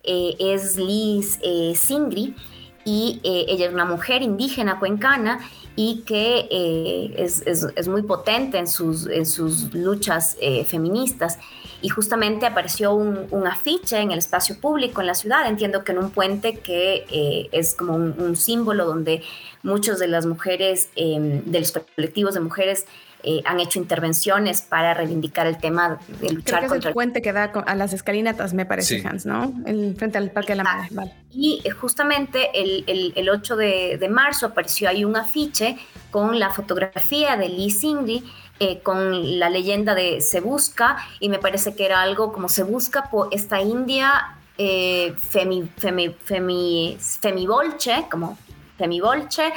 eh, es Liz Singri y ella es una mujer indígena cuencana y que es, muy potente en sus, en sus luchas feministas. Y justamente apareció un, afiche en el espacio público en la ciudad, entiendo que en un puente que eh, es como un, símbolo donde muchas de las mujeres, em, de los colectivos de mujeres, eh, han hecho intervenciones para reivindicar el tema de luchar contra el puente que da a las escalinatas, me parece, Hans, ¿no? El, frente al Parque de la Madre. Y eh, justamente el, el, 8 de, de, marzo apareció ahí un afiche con la fotografía de Lee Singri eh, con la leyenda de Se Busca, y me parece que era algo como Se Busca por esta India eh, femi, femi, femi, femibolche, como femibolche,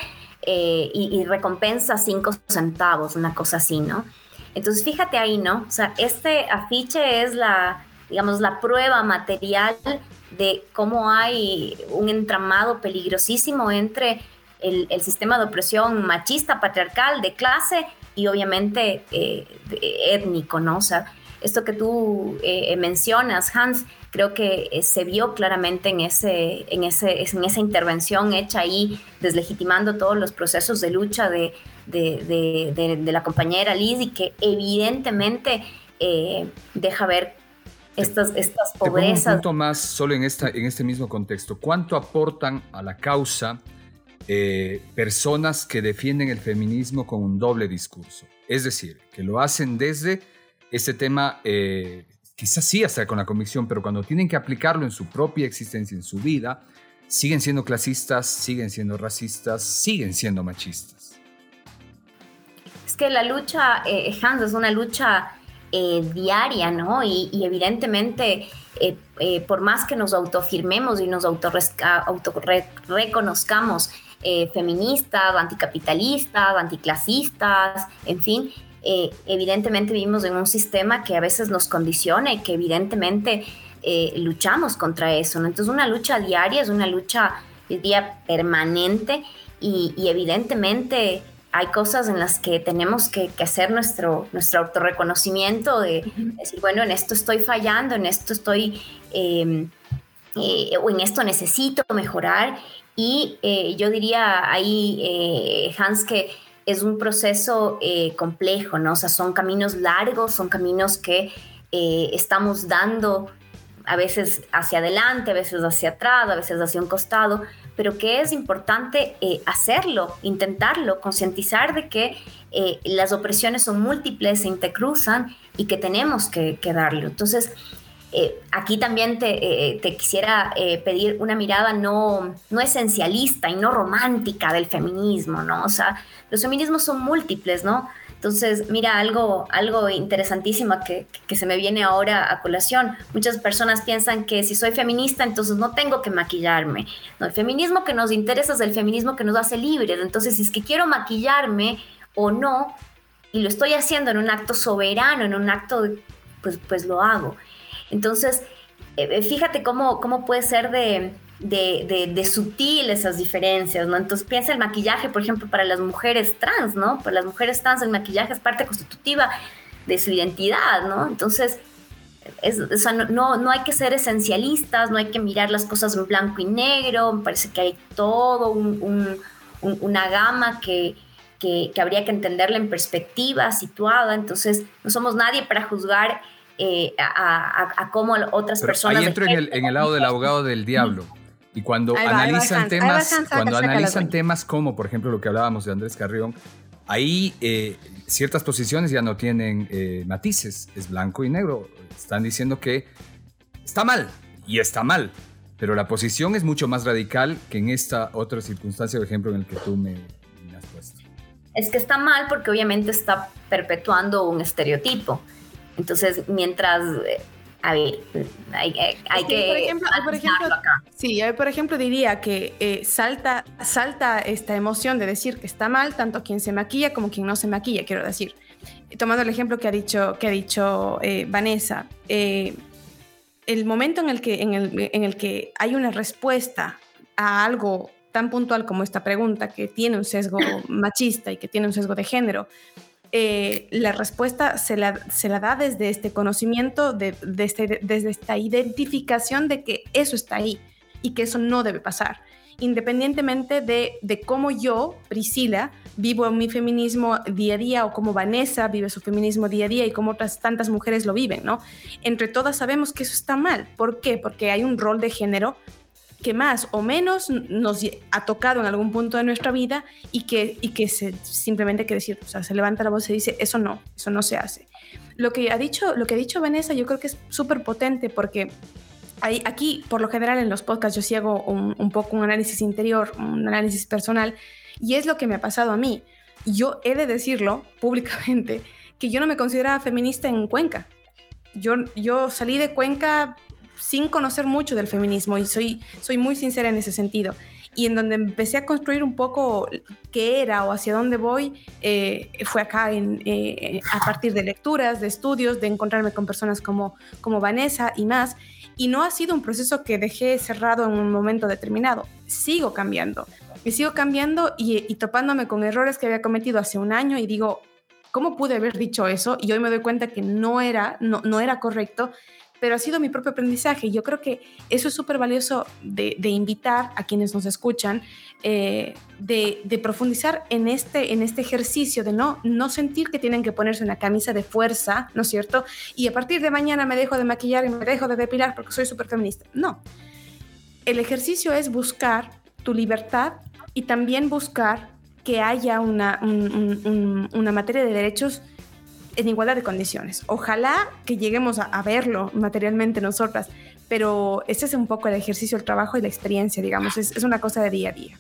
eh, y, recompensa cinco centavos, una cosa así, ¿no? Entonces fíjate ahí, ¿no? O sea, este afiche es la, digamos, la prueba material de cómo hay un entramado peligrosísimo entre el, sistema de opresión machista, patriarcal, de clase y obviamente eh, étnico, ¿no? O sea, esto que tú eh, mencionas, Hans, creo que eh, se vio claramente en, ese, en, ese, en esa intervención hecha ahí, deslegitimando todos los procesos de lucha de, de, de, la compañera Liz y que evidentemente deja ver estas, estas pobrezas. un punto más solo en, esta, en este mismo contexto. ¿Cuánto aportan a la causa eh, personas que defienden el feminismo con un doble discurso. Es decir, que lo hacen desde ese tema, eh, quizás sí hasta con la convicción, pero cuando tienen que aplicarlo en su propia existencia, en su vida, siguen siendo clasistas, siguen siendo racistas, siguen siendo machistas. Es que la lucha, eh, Hans, es una lucha diaria, ¿no? Y, evidentemente, por más que nos autoafirmemos y nos autorreconozcamos eh, feministas, anticapitalistas, anticlasistas, en fin, eh, evidentemente vivimos en un sistema que a veces nos condiciona y que evidentemente eh, luchamos contra eso. ¿no? Entonces una lucha diaria es una lucha, día permanente y, evidentemente hay cosas en las que tenemos que, hacer nuestro, nuestro autorreconocimiento de decir, bueno, en esto estoy fallando, en esto estoy... Em, o en esto necesito mejorar y eh, yo diría ahí, eh, Hans, que es un proceso eh, complejo, ¿no? O sea, son caminos largos, son caminos que estamos dando a veces hacia adelante, a veces hacia atrás, a veces hacia un costado, pero que es importante hacerlo, intentarlo, concientizar de que las opresiones son múltiples, se intercruzan y que tenemos que, que darlo. Entonces, eh, aquí también te, eh, quisiera eh, pedir una mirada no, no esencialista y no romántica del feminismo, ¿no? O sea, los feminismos son múltiples, ¿no? Entonces, mira, algo, algo interesantísimo que, que, se me viene ahora a colación. Muchas personas piensan que si soy feminista, entonces no tengo que maquillarme. No, el feminismo que nos interesa es el feminismo que nos hace libres. Entonces, si es que quiero maquillarme o no, y lo estoy haciendo en un acto soberano, en un acto, pues, pues lo hago. Entonces, eh, eh, fíjate cómo, cómo puede ser de, de, sutil esas diferencias, ¿no? Entonces piensa el maquillaje, por ejemplo, para las mujeres trans, ¿no? Para las mujeres trans el maquillaje es parte constitutiva de su identidad, ¿no? Entonces, no, no, hay que ser esencialistas, no hay que mirar las cosas en blanco y negro, me parece que hay todo una gama que, que, que habría que entenderla en perspectiva, situada, entonces no somos nadie para juzgar eh, a, cómo otras personas... Ahí entro en el, en el, lado del abogado del diablo. Y cuando analizan temas, cuando analizan temas como, por ejemplo, lo que hablábamos de Andrés Carrión, ahí eh, ciertas posiciones ya no tienen eh, matices, es blanco y negro. Están diciendo que está mal y está mal, pero la posición es mucho más radical que en esta otra circunstancia, por ejemplo, en el que tú me, has puesto. Es que está mal porque obviamente está perpetuando un estereotipo. Entonces, mientras eh, a ver, hay, que, por ejemplo, por ejemplo sí, yo por ejemplo diría que eh, salta, salta esta emoción de decir que está mal tanto quien se maquilla como quien no se maquilla, quiero decir. Tomando el ejemplo que ha dicho, que ha dicho eh, Vanessa, eh, el momento en el, que, en, el, en el que hay una respuesta a algo tan puntual como esta pregunta, que tiene un sesgo machista y que tiene un sesgo de género, eh, la respuesta se la, se la, da desde este conocimiento, de, este, desde esta identificación de que eso está ahí y que eso no debe pasar, independientemente de, de cómo yo, Priscila, vivo mi feminismo día a día o cómo Vanessa vive su feminismo día a día y cómo otras tantas mujeres lo viven, ¿no? Entre todas sabemos que eso está mal. ¿Por qué? Porque hay un rol de género que más o menos nos ha tocado en algún punto de nuestra vida y que, y que simplemente hay que decir, o sea, se levanta la voz y dice, eso no, eso no se hace. Lo que ha dicho, lo que ha dicho Vanessa yo creo que es súper potente porque hay, aquí, por lo general en los podcasts, yo sí hago un, un, poco un análisis interior, un análisis personal y es lo que me ha pasado a mí. Yo he de decirlo públicamente que yo no me consideraba feminista en Cuenca. Yo, yo salí de Cuenca sin conocer mucho del feminismo y soy, soy muy sincera en ese sentido. Y en donde empecé a construir un poco qué era o hacia dónde voy, eh, fue acá en, eh, a partir de lecturas, de estudios, de encontrarme con personas como, como Vanessa y más. Y no ha sido un proceso que dejé cerrado en un momento determinado. Sigo cambiando. Y sigo cambiando y, y topándome con errores que había cometido hace un año y digo, ¿cómo pude haber dicho eso? Y hoy me doy cuenta que no era, no, no era correcto pero ha sido mi propio aprendizaje. Yo creo que eso es súper valioso de, invitar a quienes nos escuchan, eh, de, profundizar en este, en este ejercicio de no, no sentir que tienen que ponerse una camisa de fuerza, ¿no es cierto? Y a partir de mañana me dejo de maquillar y me dejo de depilar porque soy súper feminista. No. El ejercicio es buscar tu libertad y también buscar que haya una, una materia de derechos en igualdad de condiciones. Ojalá que lleguemos a, verlo materialmente nosotras, pero ese es un poco el ejercicio, el trabajo y la experiencia, digamos, es, una cosa de día a día.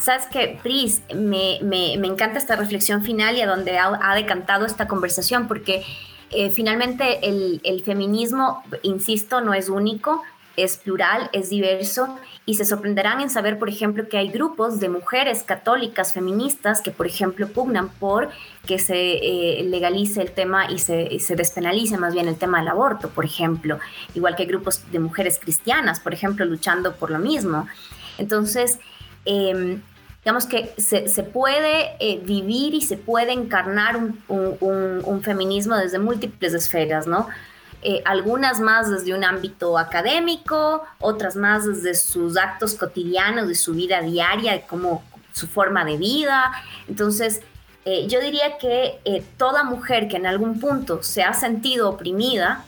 Sabes que, Pris, me, me, encanta esta reflexión final y a donde ha, decantado esta conversación, porque eh, finalmente el, el feminismo, insisto, no es único, es plural, es diverso y se sorprenderán en saber, por ejemplo, que hay grupos de mujeres católicas feministas que, por ejemplo, pugnan por que se eh, legalice el tema y se, se, despenalice más bien el tema del aborto, por ejemplo, igual que hay grupos de mujeres cristianas, por ejemplo, luchando por lo mismo. Entonces, em, digamos que se, se puede eh, vivir y se puede encarnar un, un, un feminismo desde múltiples esferas, ¿no? Eh, algunas más desde un ámbito académico, otras más desde sus actos cotidianos, de su vida diaria, como su forma de vida. Entonces, eh, yo diría que eh, toda mujer que en algún punto se ha sentido oprimida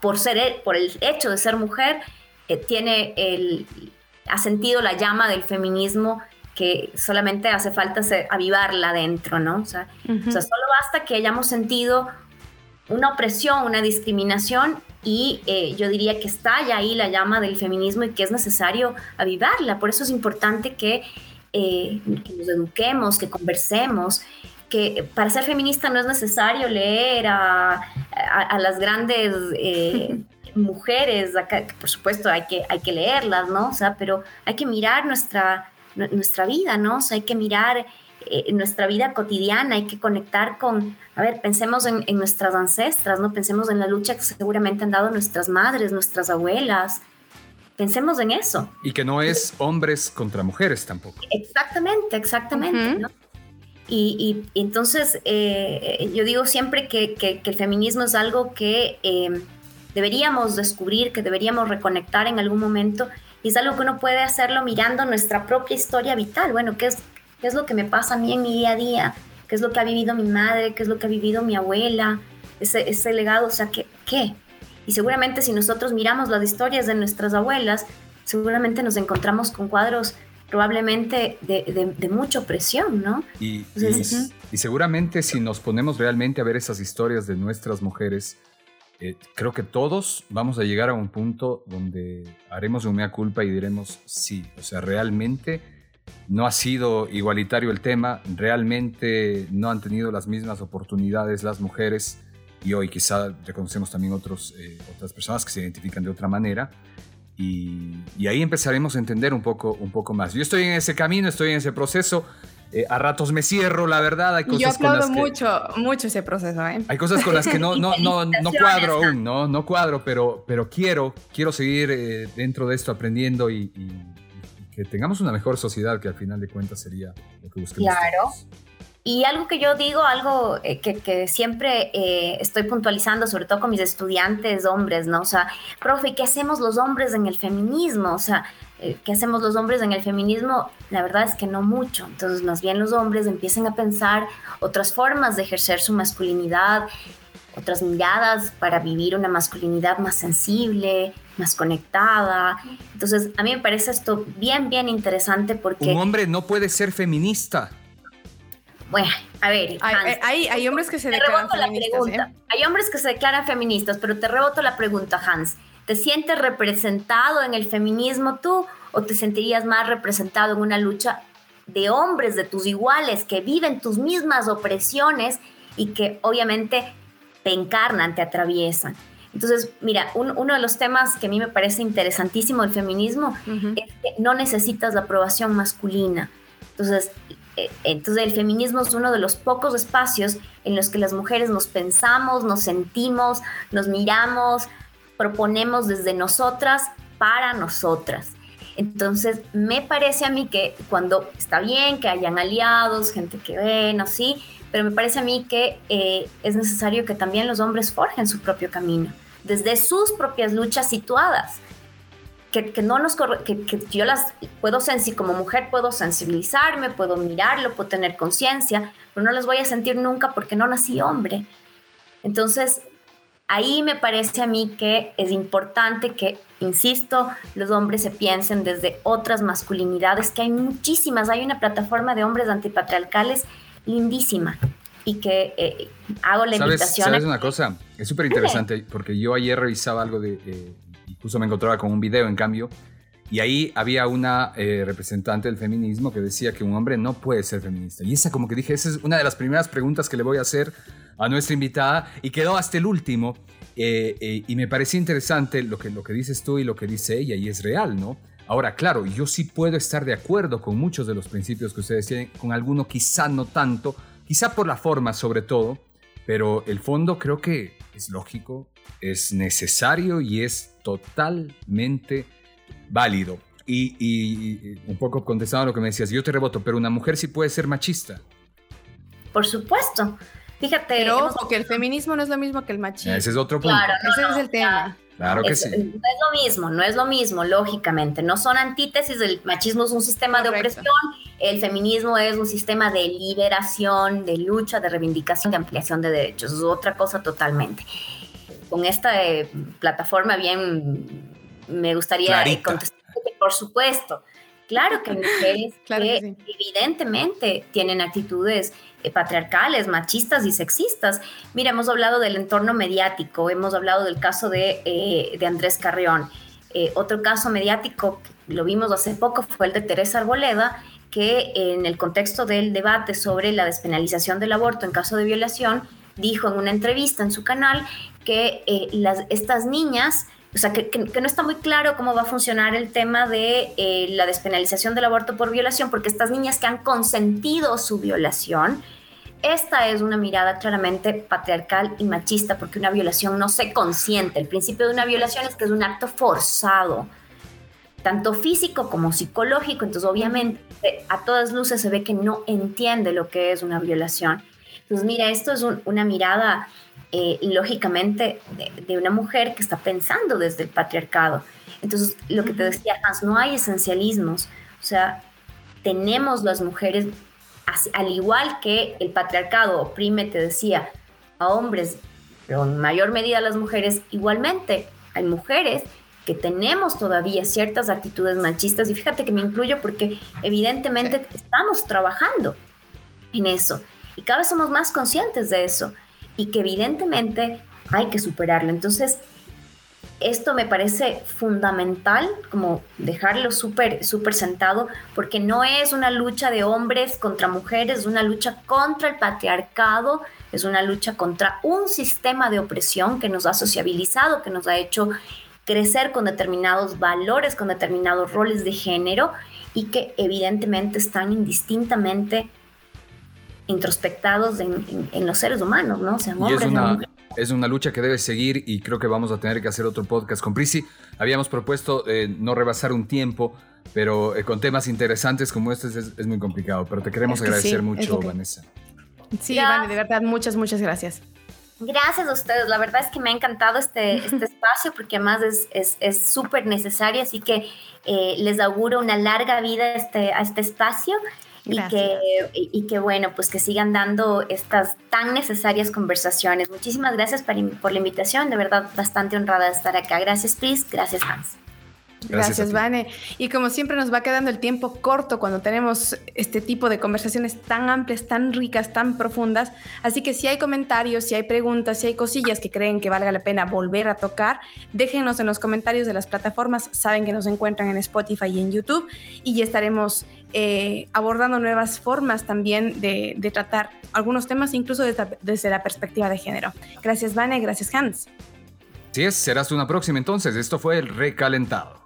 por, ser, por el hecho de ser mujer, tiene el, ha sentido la llama del feminismo que solamente hace falta avivarla dentro, ¿no? o sea, solo basta que hayamos sentido una opresión, una discriminación y eh, yo diría que está ya ahí la llama del feminismo y que es necesario avivarla. Por eso es importante que, eh, nos eduquemos, que conversemos, que para ser feminista no es necesario leer a, las grandes eh, mujeres, por supuesto hay que, hay que leerlas, ¿no? O sea, pero hay que mirar nuestra, nuestra vida, ¿no? O sea, hay que mirar eh, en nuestra vida cotidiana, hay que conectar con, a ver, pensemos en, nuestras ancestras, ¿no? Pensemos en la lucha que seguramente han dado nuestras madres, nuestras abuelas. Pensemos en eso. Y que no es hombres contra mujeres tampoco. Exactamente, exactamente, ¿no? Y, entonces eh, yo digo siempre que, que, el feminismo es algo que eh, deberíamos descubrir, que deberíamos reconectar en algún momento, y es algo que uno puede hacerlo mirando nuestra propia historia vital. Bueno, ¿qué es, qué es lo que me pasa a mí en mi día a día, qué es lo que ha vivido mi madre, qué es lo que ha vivido mi abuela, ese, ese legado, o sea, ¿qué, ¿qué? Y seguramente si nosotros miramos las historias de nuestras abuelas, seguramente nos encontramos con cuadros probablemente de, de, mucha opresión, ¿no? Y, y, seguramente si nos ponemos realmente a ver esas historias de nuestras mujeres, eh, creo que todos vamos a llegar a un punto donde haremos un mea culpa y diremos sí, o sea, realmente no ha sido igualitario el tema, realmente no han tenido las mismas oportunidades las mujeres y hoy quizá reconocemos también otros, eh, otras personas que se identifican de otra manera. Y, ahí empezaremos a entender un poco, un poco más. Yo estoy en ese camino, estoy en ese proceso. Eh, a ratos me cierro, la verdad. Hay cosas Yo aplaudo mucho, mucho ese proceso. ¿eh? Hay cosas con las que no, no, no, no cuadro aún, no, no cuadro, pero, pero quiero, quiero seguir dentro de esto aprendiendo y, que tengamos una mejor sociedad, que al final de cuentas sería lo que buscamos. Claro. Y algo que yo digo, algo eh, que, siempre eh, estoy puntualizando, sobre todo con mis estudiantes hombres, ¿no? O sea, profe, ¿qué hacemos los hombres en el feminismo? O sea, eh, ¿qué hacemos los hombres en el feminismo? La verdad es que no mucho. Entonces, más bien los hombres empiecen a pensar otras formas de ejercer su masculinidad, otras miradas para vivir una masculinidad más sensible, más conectada. Entonces, a mí me parece esto bien, bien interesante porque... Un hombre no puede ser feminista. Bueno, a ver. hay, hay, hombres que se declaran feministas. ¿eh? Hay hombres que se declaran feministas, pero te reboto la pregunta, Hans. ¿Te sientes representado en el feminismo tú o te sentirías más representado en una lucha de hombres, de tus iguales, que viven tus mismas opresiones y que obviamente te encarnan, te atraviesan? Entonces, mira, uno de los temas que a mí me parece interesantísimo del feminismo es que no necesitas la aprobación masculina. Entonces, eh, entonces el feminismo es uno de los pocos espacios en los que las mujeres nos pensamos, nos sentimos, nos miramos, proponemos desde nosotras para nosotras. Entonces, me parece a mí que cuando está bien que hayan aliados, gente que ven, así, pero me parece a mí que eh, es necesario que también los hombres forjen su propio camino, desde sus propias luchas situadas que, no nos que, que, yo las puedo como mujer puedo sensibilizarme, puedo mirarlo, puedo tener conciencia, pero no las voy a sentir nunca porque no nací hombre. Entonces, ahí me parece a mí que es importante que, insisto, los hombres se piensen desde otras masculinidades, que hay muchísimas, hay una plataforma de hombres antipatriarcales lindísima y que eh, hago la invitación. ¿Sabes una cosa? Es súper interesante porque yo ayer revisaba algo de... Eh, Incluso me encontraba con un video, en cambio, y ahí había una eh, representante del feminismo que decía que un hombre no puede ser feminista. Y esa como que dije, esa es una de las primeras preguntas que le voy a hacer a nuestra invitada y quedó hasta el último. Eh, eh, y me parecía interesante lo que, lo que dices tú y lo que dice ella, y es real, ¿no? Ahora, claro, yo sí puedo estar de acuerdo con muchos de los principios que ustedes tienen, con alguno quizá no tanto, quizá por la forma sobre todo, pero el fondo creo que es lógico, es necesario y es totalmente válido. Y, un poco contestando a lo que me decías, yo te reboto, pero una mujer sí puede ser machista. Por supuesto. Fíjate. Pero que el feminismo no es lo mismo que el machismo. Ese es otro punto. Ese es el tema. Claro que sí. No es lo mismo, no es lo mismo, lógicamente. No son antítesis. El machismo es un sistema de opresión, el feminismo es un sistema de liberación, de lucha, de reivindicación, de ampliación de derechos. Es otra cosa totalmente con esta eh, plataforma bien me gustaría contestar que por supuesto, claro que mujeres que, evidentemente tienen actitudes eh, patriarcales, machistas y sexistas. Mira, hemos hablado del entorno mediático, hemos hablado del caso de, eh, de Andrés Carrión. otro caso mediático, lo vimos hace poco, fue el de Teresa Arboleda, que en el contexto del debate sobre la despenalización del aborto en caso de violación, dijo en una entrevista en su canal que eh, estas niñas, o sea, que, no está muy claro cómo va a funcionar el tema de eh, la despenalización del aborto por violación, porque estas niñas que han consentido su violación, esta es una mirada claramente patriarcal y machista, porque una violación no se consiente. El principio de una violación es que es un acto forzado, tanto físico como psicológico. Entonces, obviamente, a todas luces se ve que no entiende lo que es una violación. Entonces, mira, esto es una mirada eh, lógicamente de, una mujer que está pensando desde el patriarcado. Entonces, lo que te decía Hans, no hay esencialismos, o sea, tenemos las mujeres, al igual que el patriarcado oprime, te decía, a hombres, pero en mayor medida a las mujeres, igualmente hay mujeres que tenemos todavía ciertas actitudes machistas, y fíjate que me incluyo porque evidentemente estamos trabajando en eso, y cada vez somos más conscientes de eso y que evidentemente hay que superarlo. Entonces, esto me parece fundamental, como dejarlo súper, súper sentado, porque no es una lucha de hombres contra mujeres, es una lucha contra el patriarcado, es una lucha contra un sistema de opresión que nos ha sociabilizado, que nos ha hecho crecer con determinados valores, con determinados roles de género y que evidentemente están indistintamente introspectados en, los seres humanos, ¿no? Sean hombres, es una, es una lucha que debe seguir y creo que vamos a tener que hacer otro podcast con Prisi. Habíamos propuesto eh, no rebasar un tiempo, pero eh, con temas interesantes como este es, muy complicado. Pero te queremos agradecer mucho, Vanessa. Sí, Vane, de verdad, muchas, muchas gracias. Gracias a ustedes, la verdad es que me ha encantado este, este espacio porque además es súper es, necesario, así que eh, les auguro una larga vida este, a este espacio y que, y que, bueno, pues que sigan dando estas tan necesarias conversaciones. Muchísimas gracias por, la invitación, de verdad bastante honrada de estar acá. Gracias, Pris, gracias, Hans. Gracias, Vane. Y como siempre nos va quedando el tiempo corto cuando tenemos este tipo de conversaciones tan amplias, tan ricas, tan profundas. Así que si hay comentarios, si hay preguntas, si hay cosillas que creen que valga la pena volver a tocar, déjenos en los comentarios de las plataformas. Saben que nos encuentran en Spotify y en YouTube y ya estaremos eh, abordando nuevas formas también de, tratar algunos temas, incluso desde, desde la perspectiva de género. Gracias, Vane. Gracias, Hans. Sí es, será hasta una próxima entonces. Esto fue el recalentado.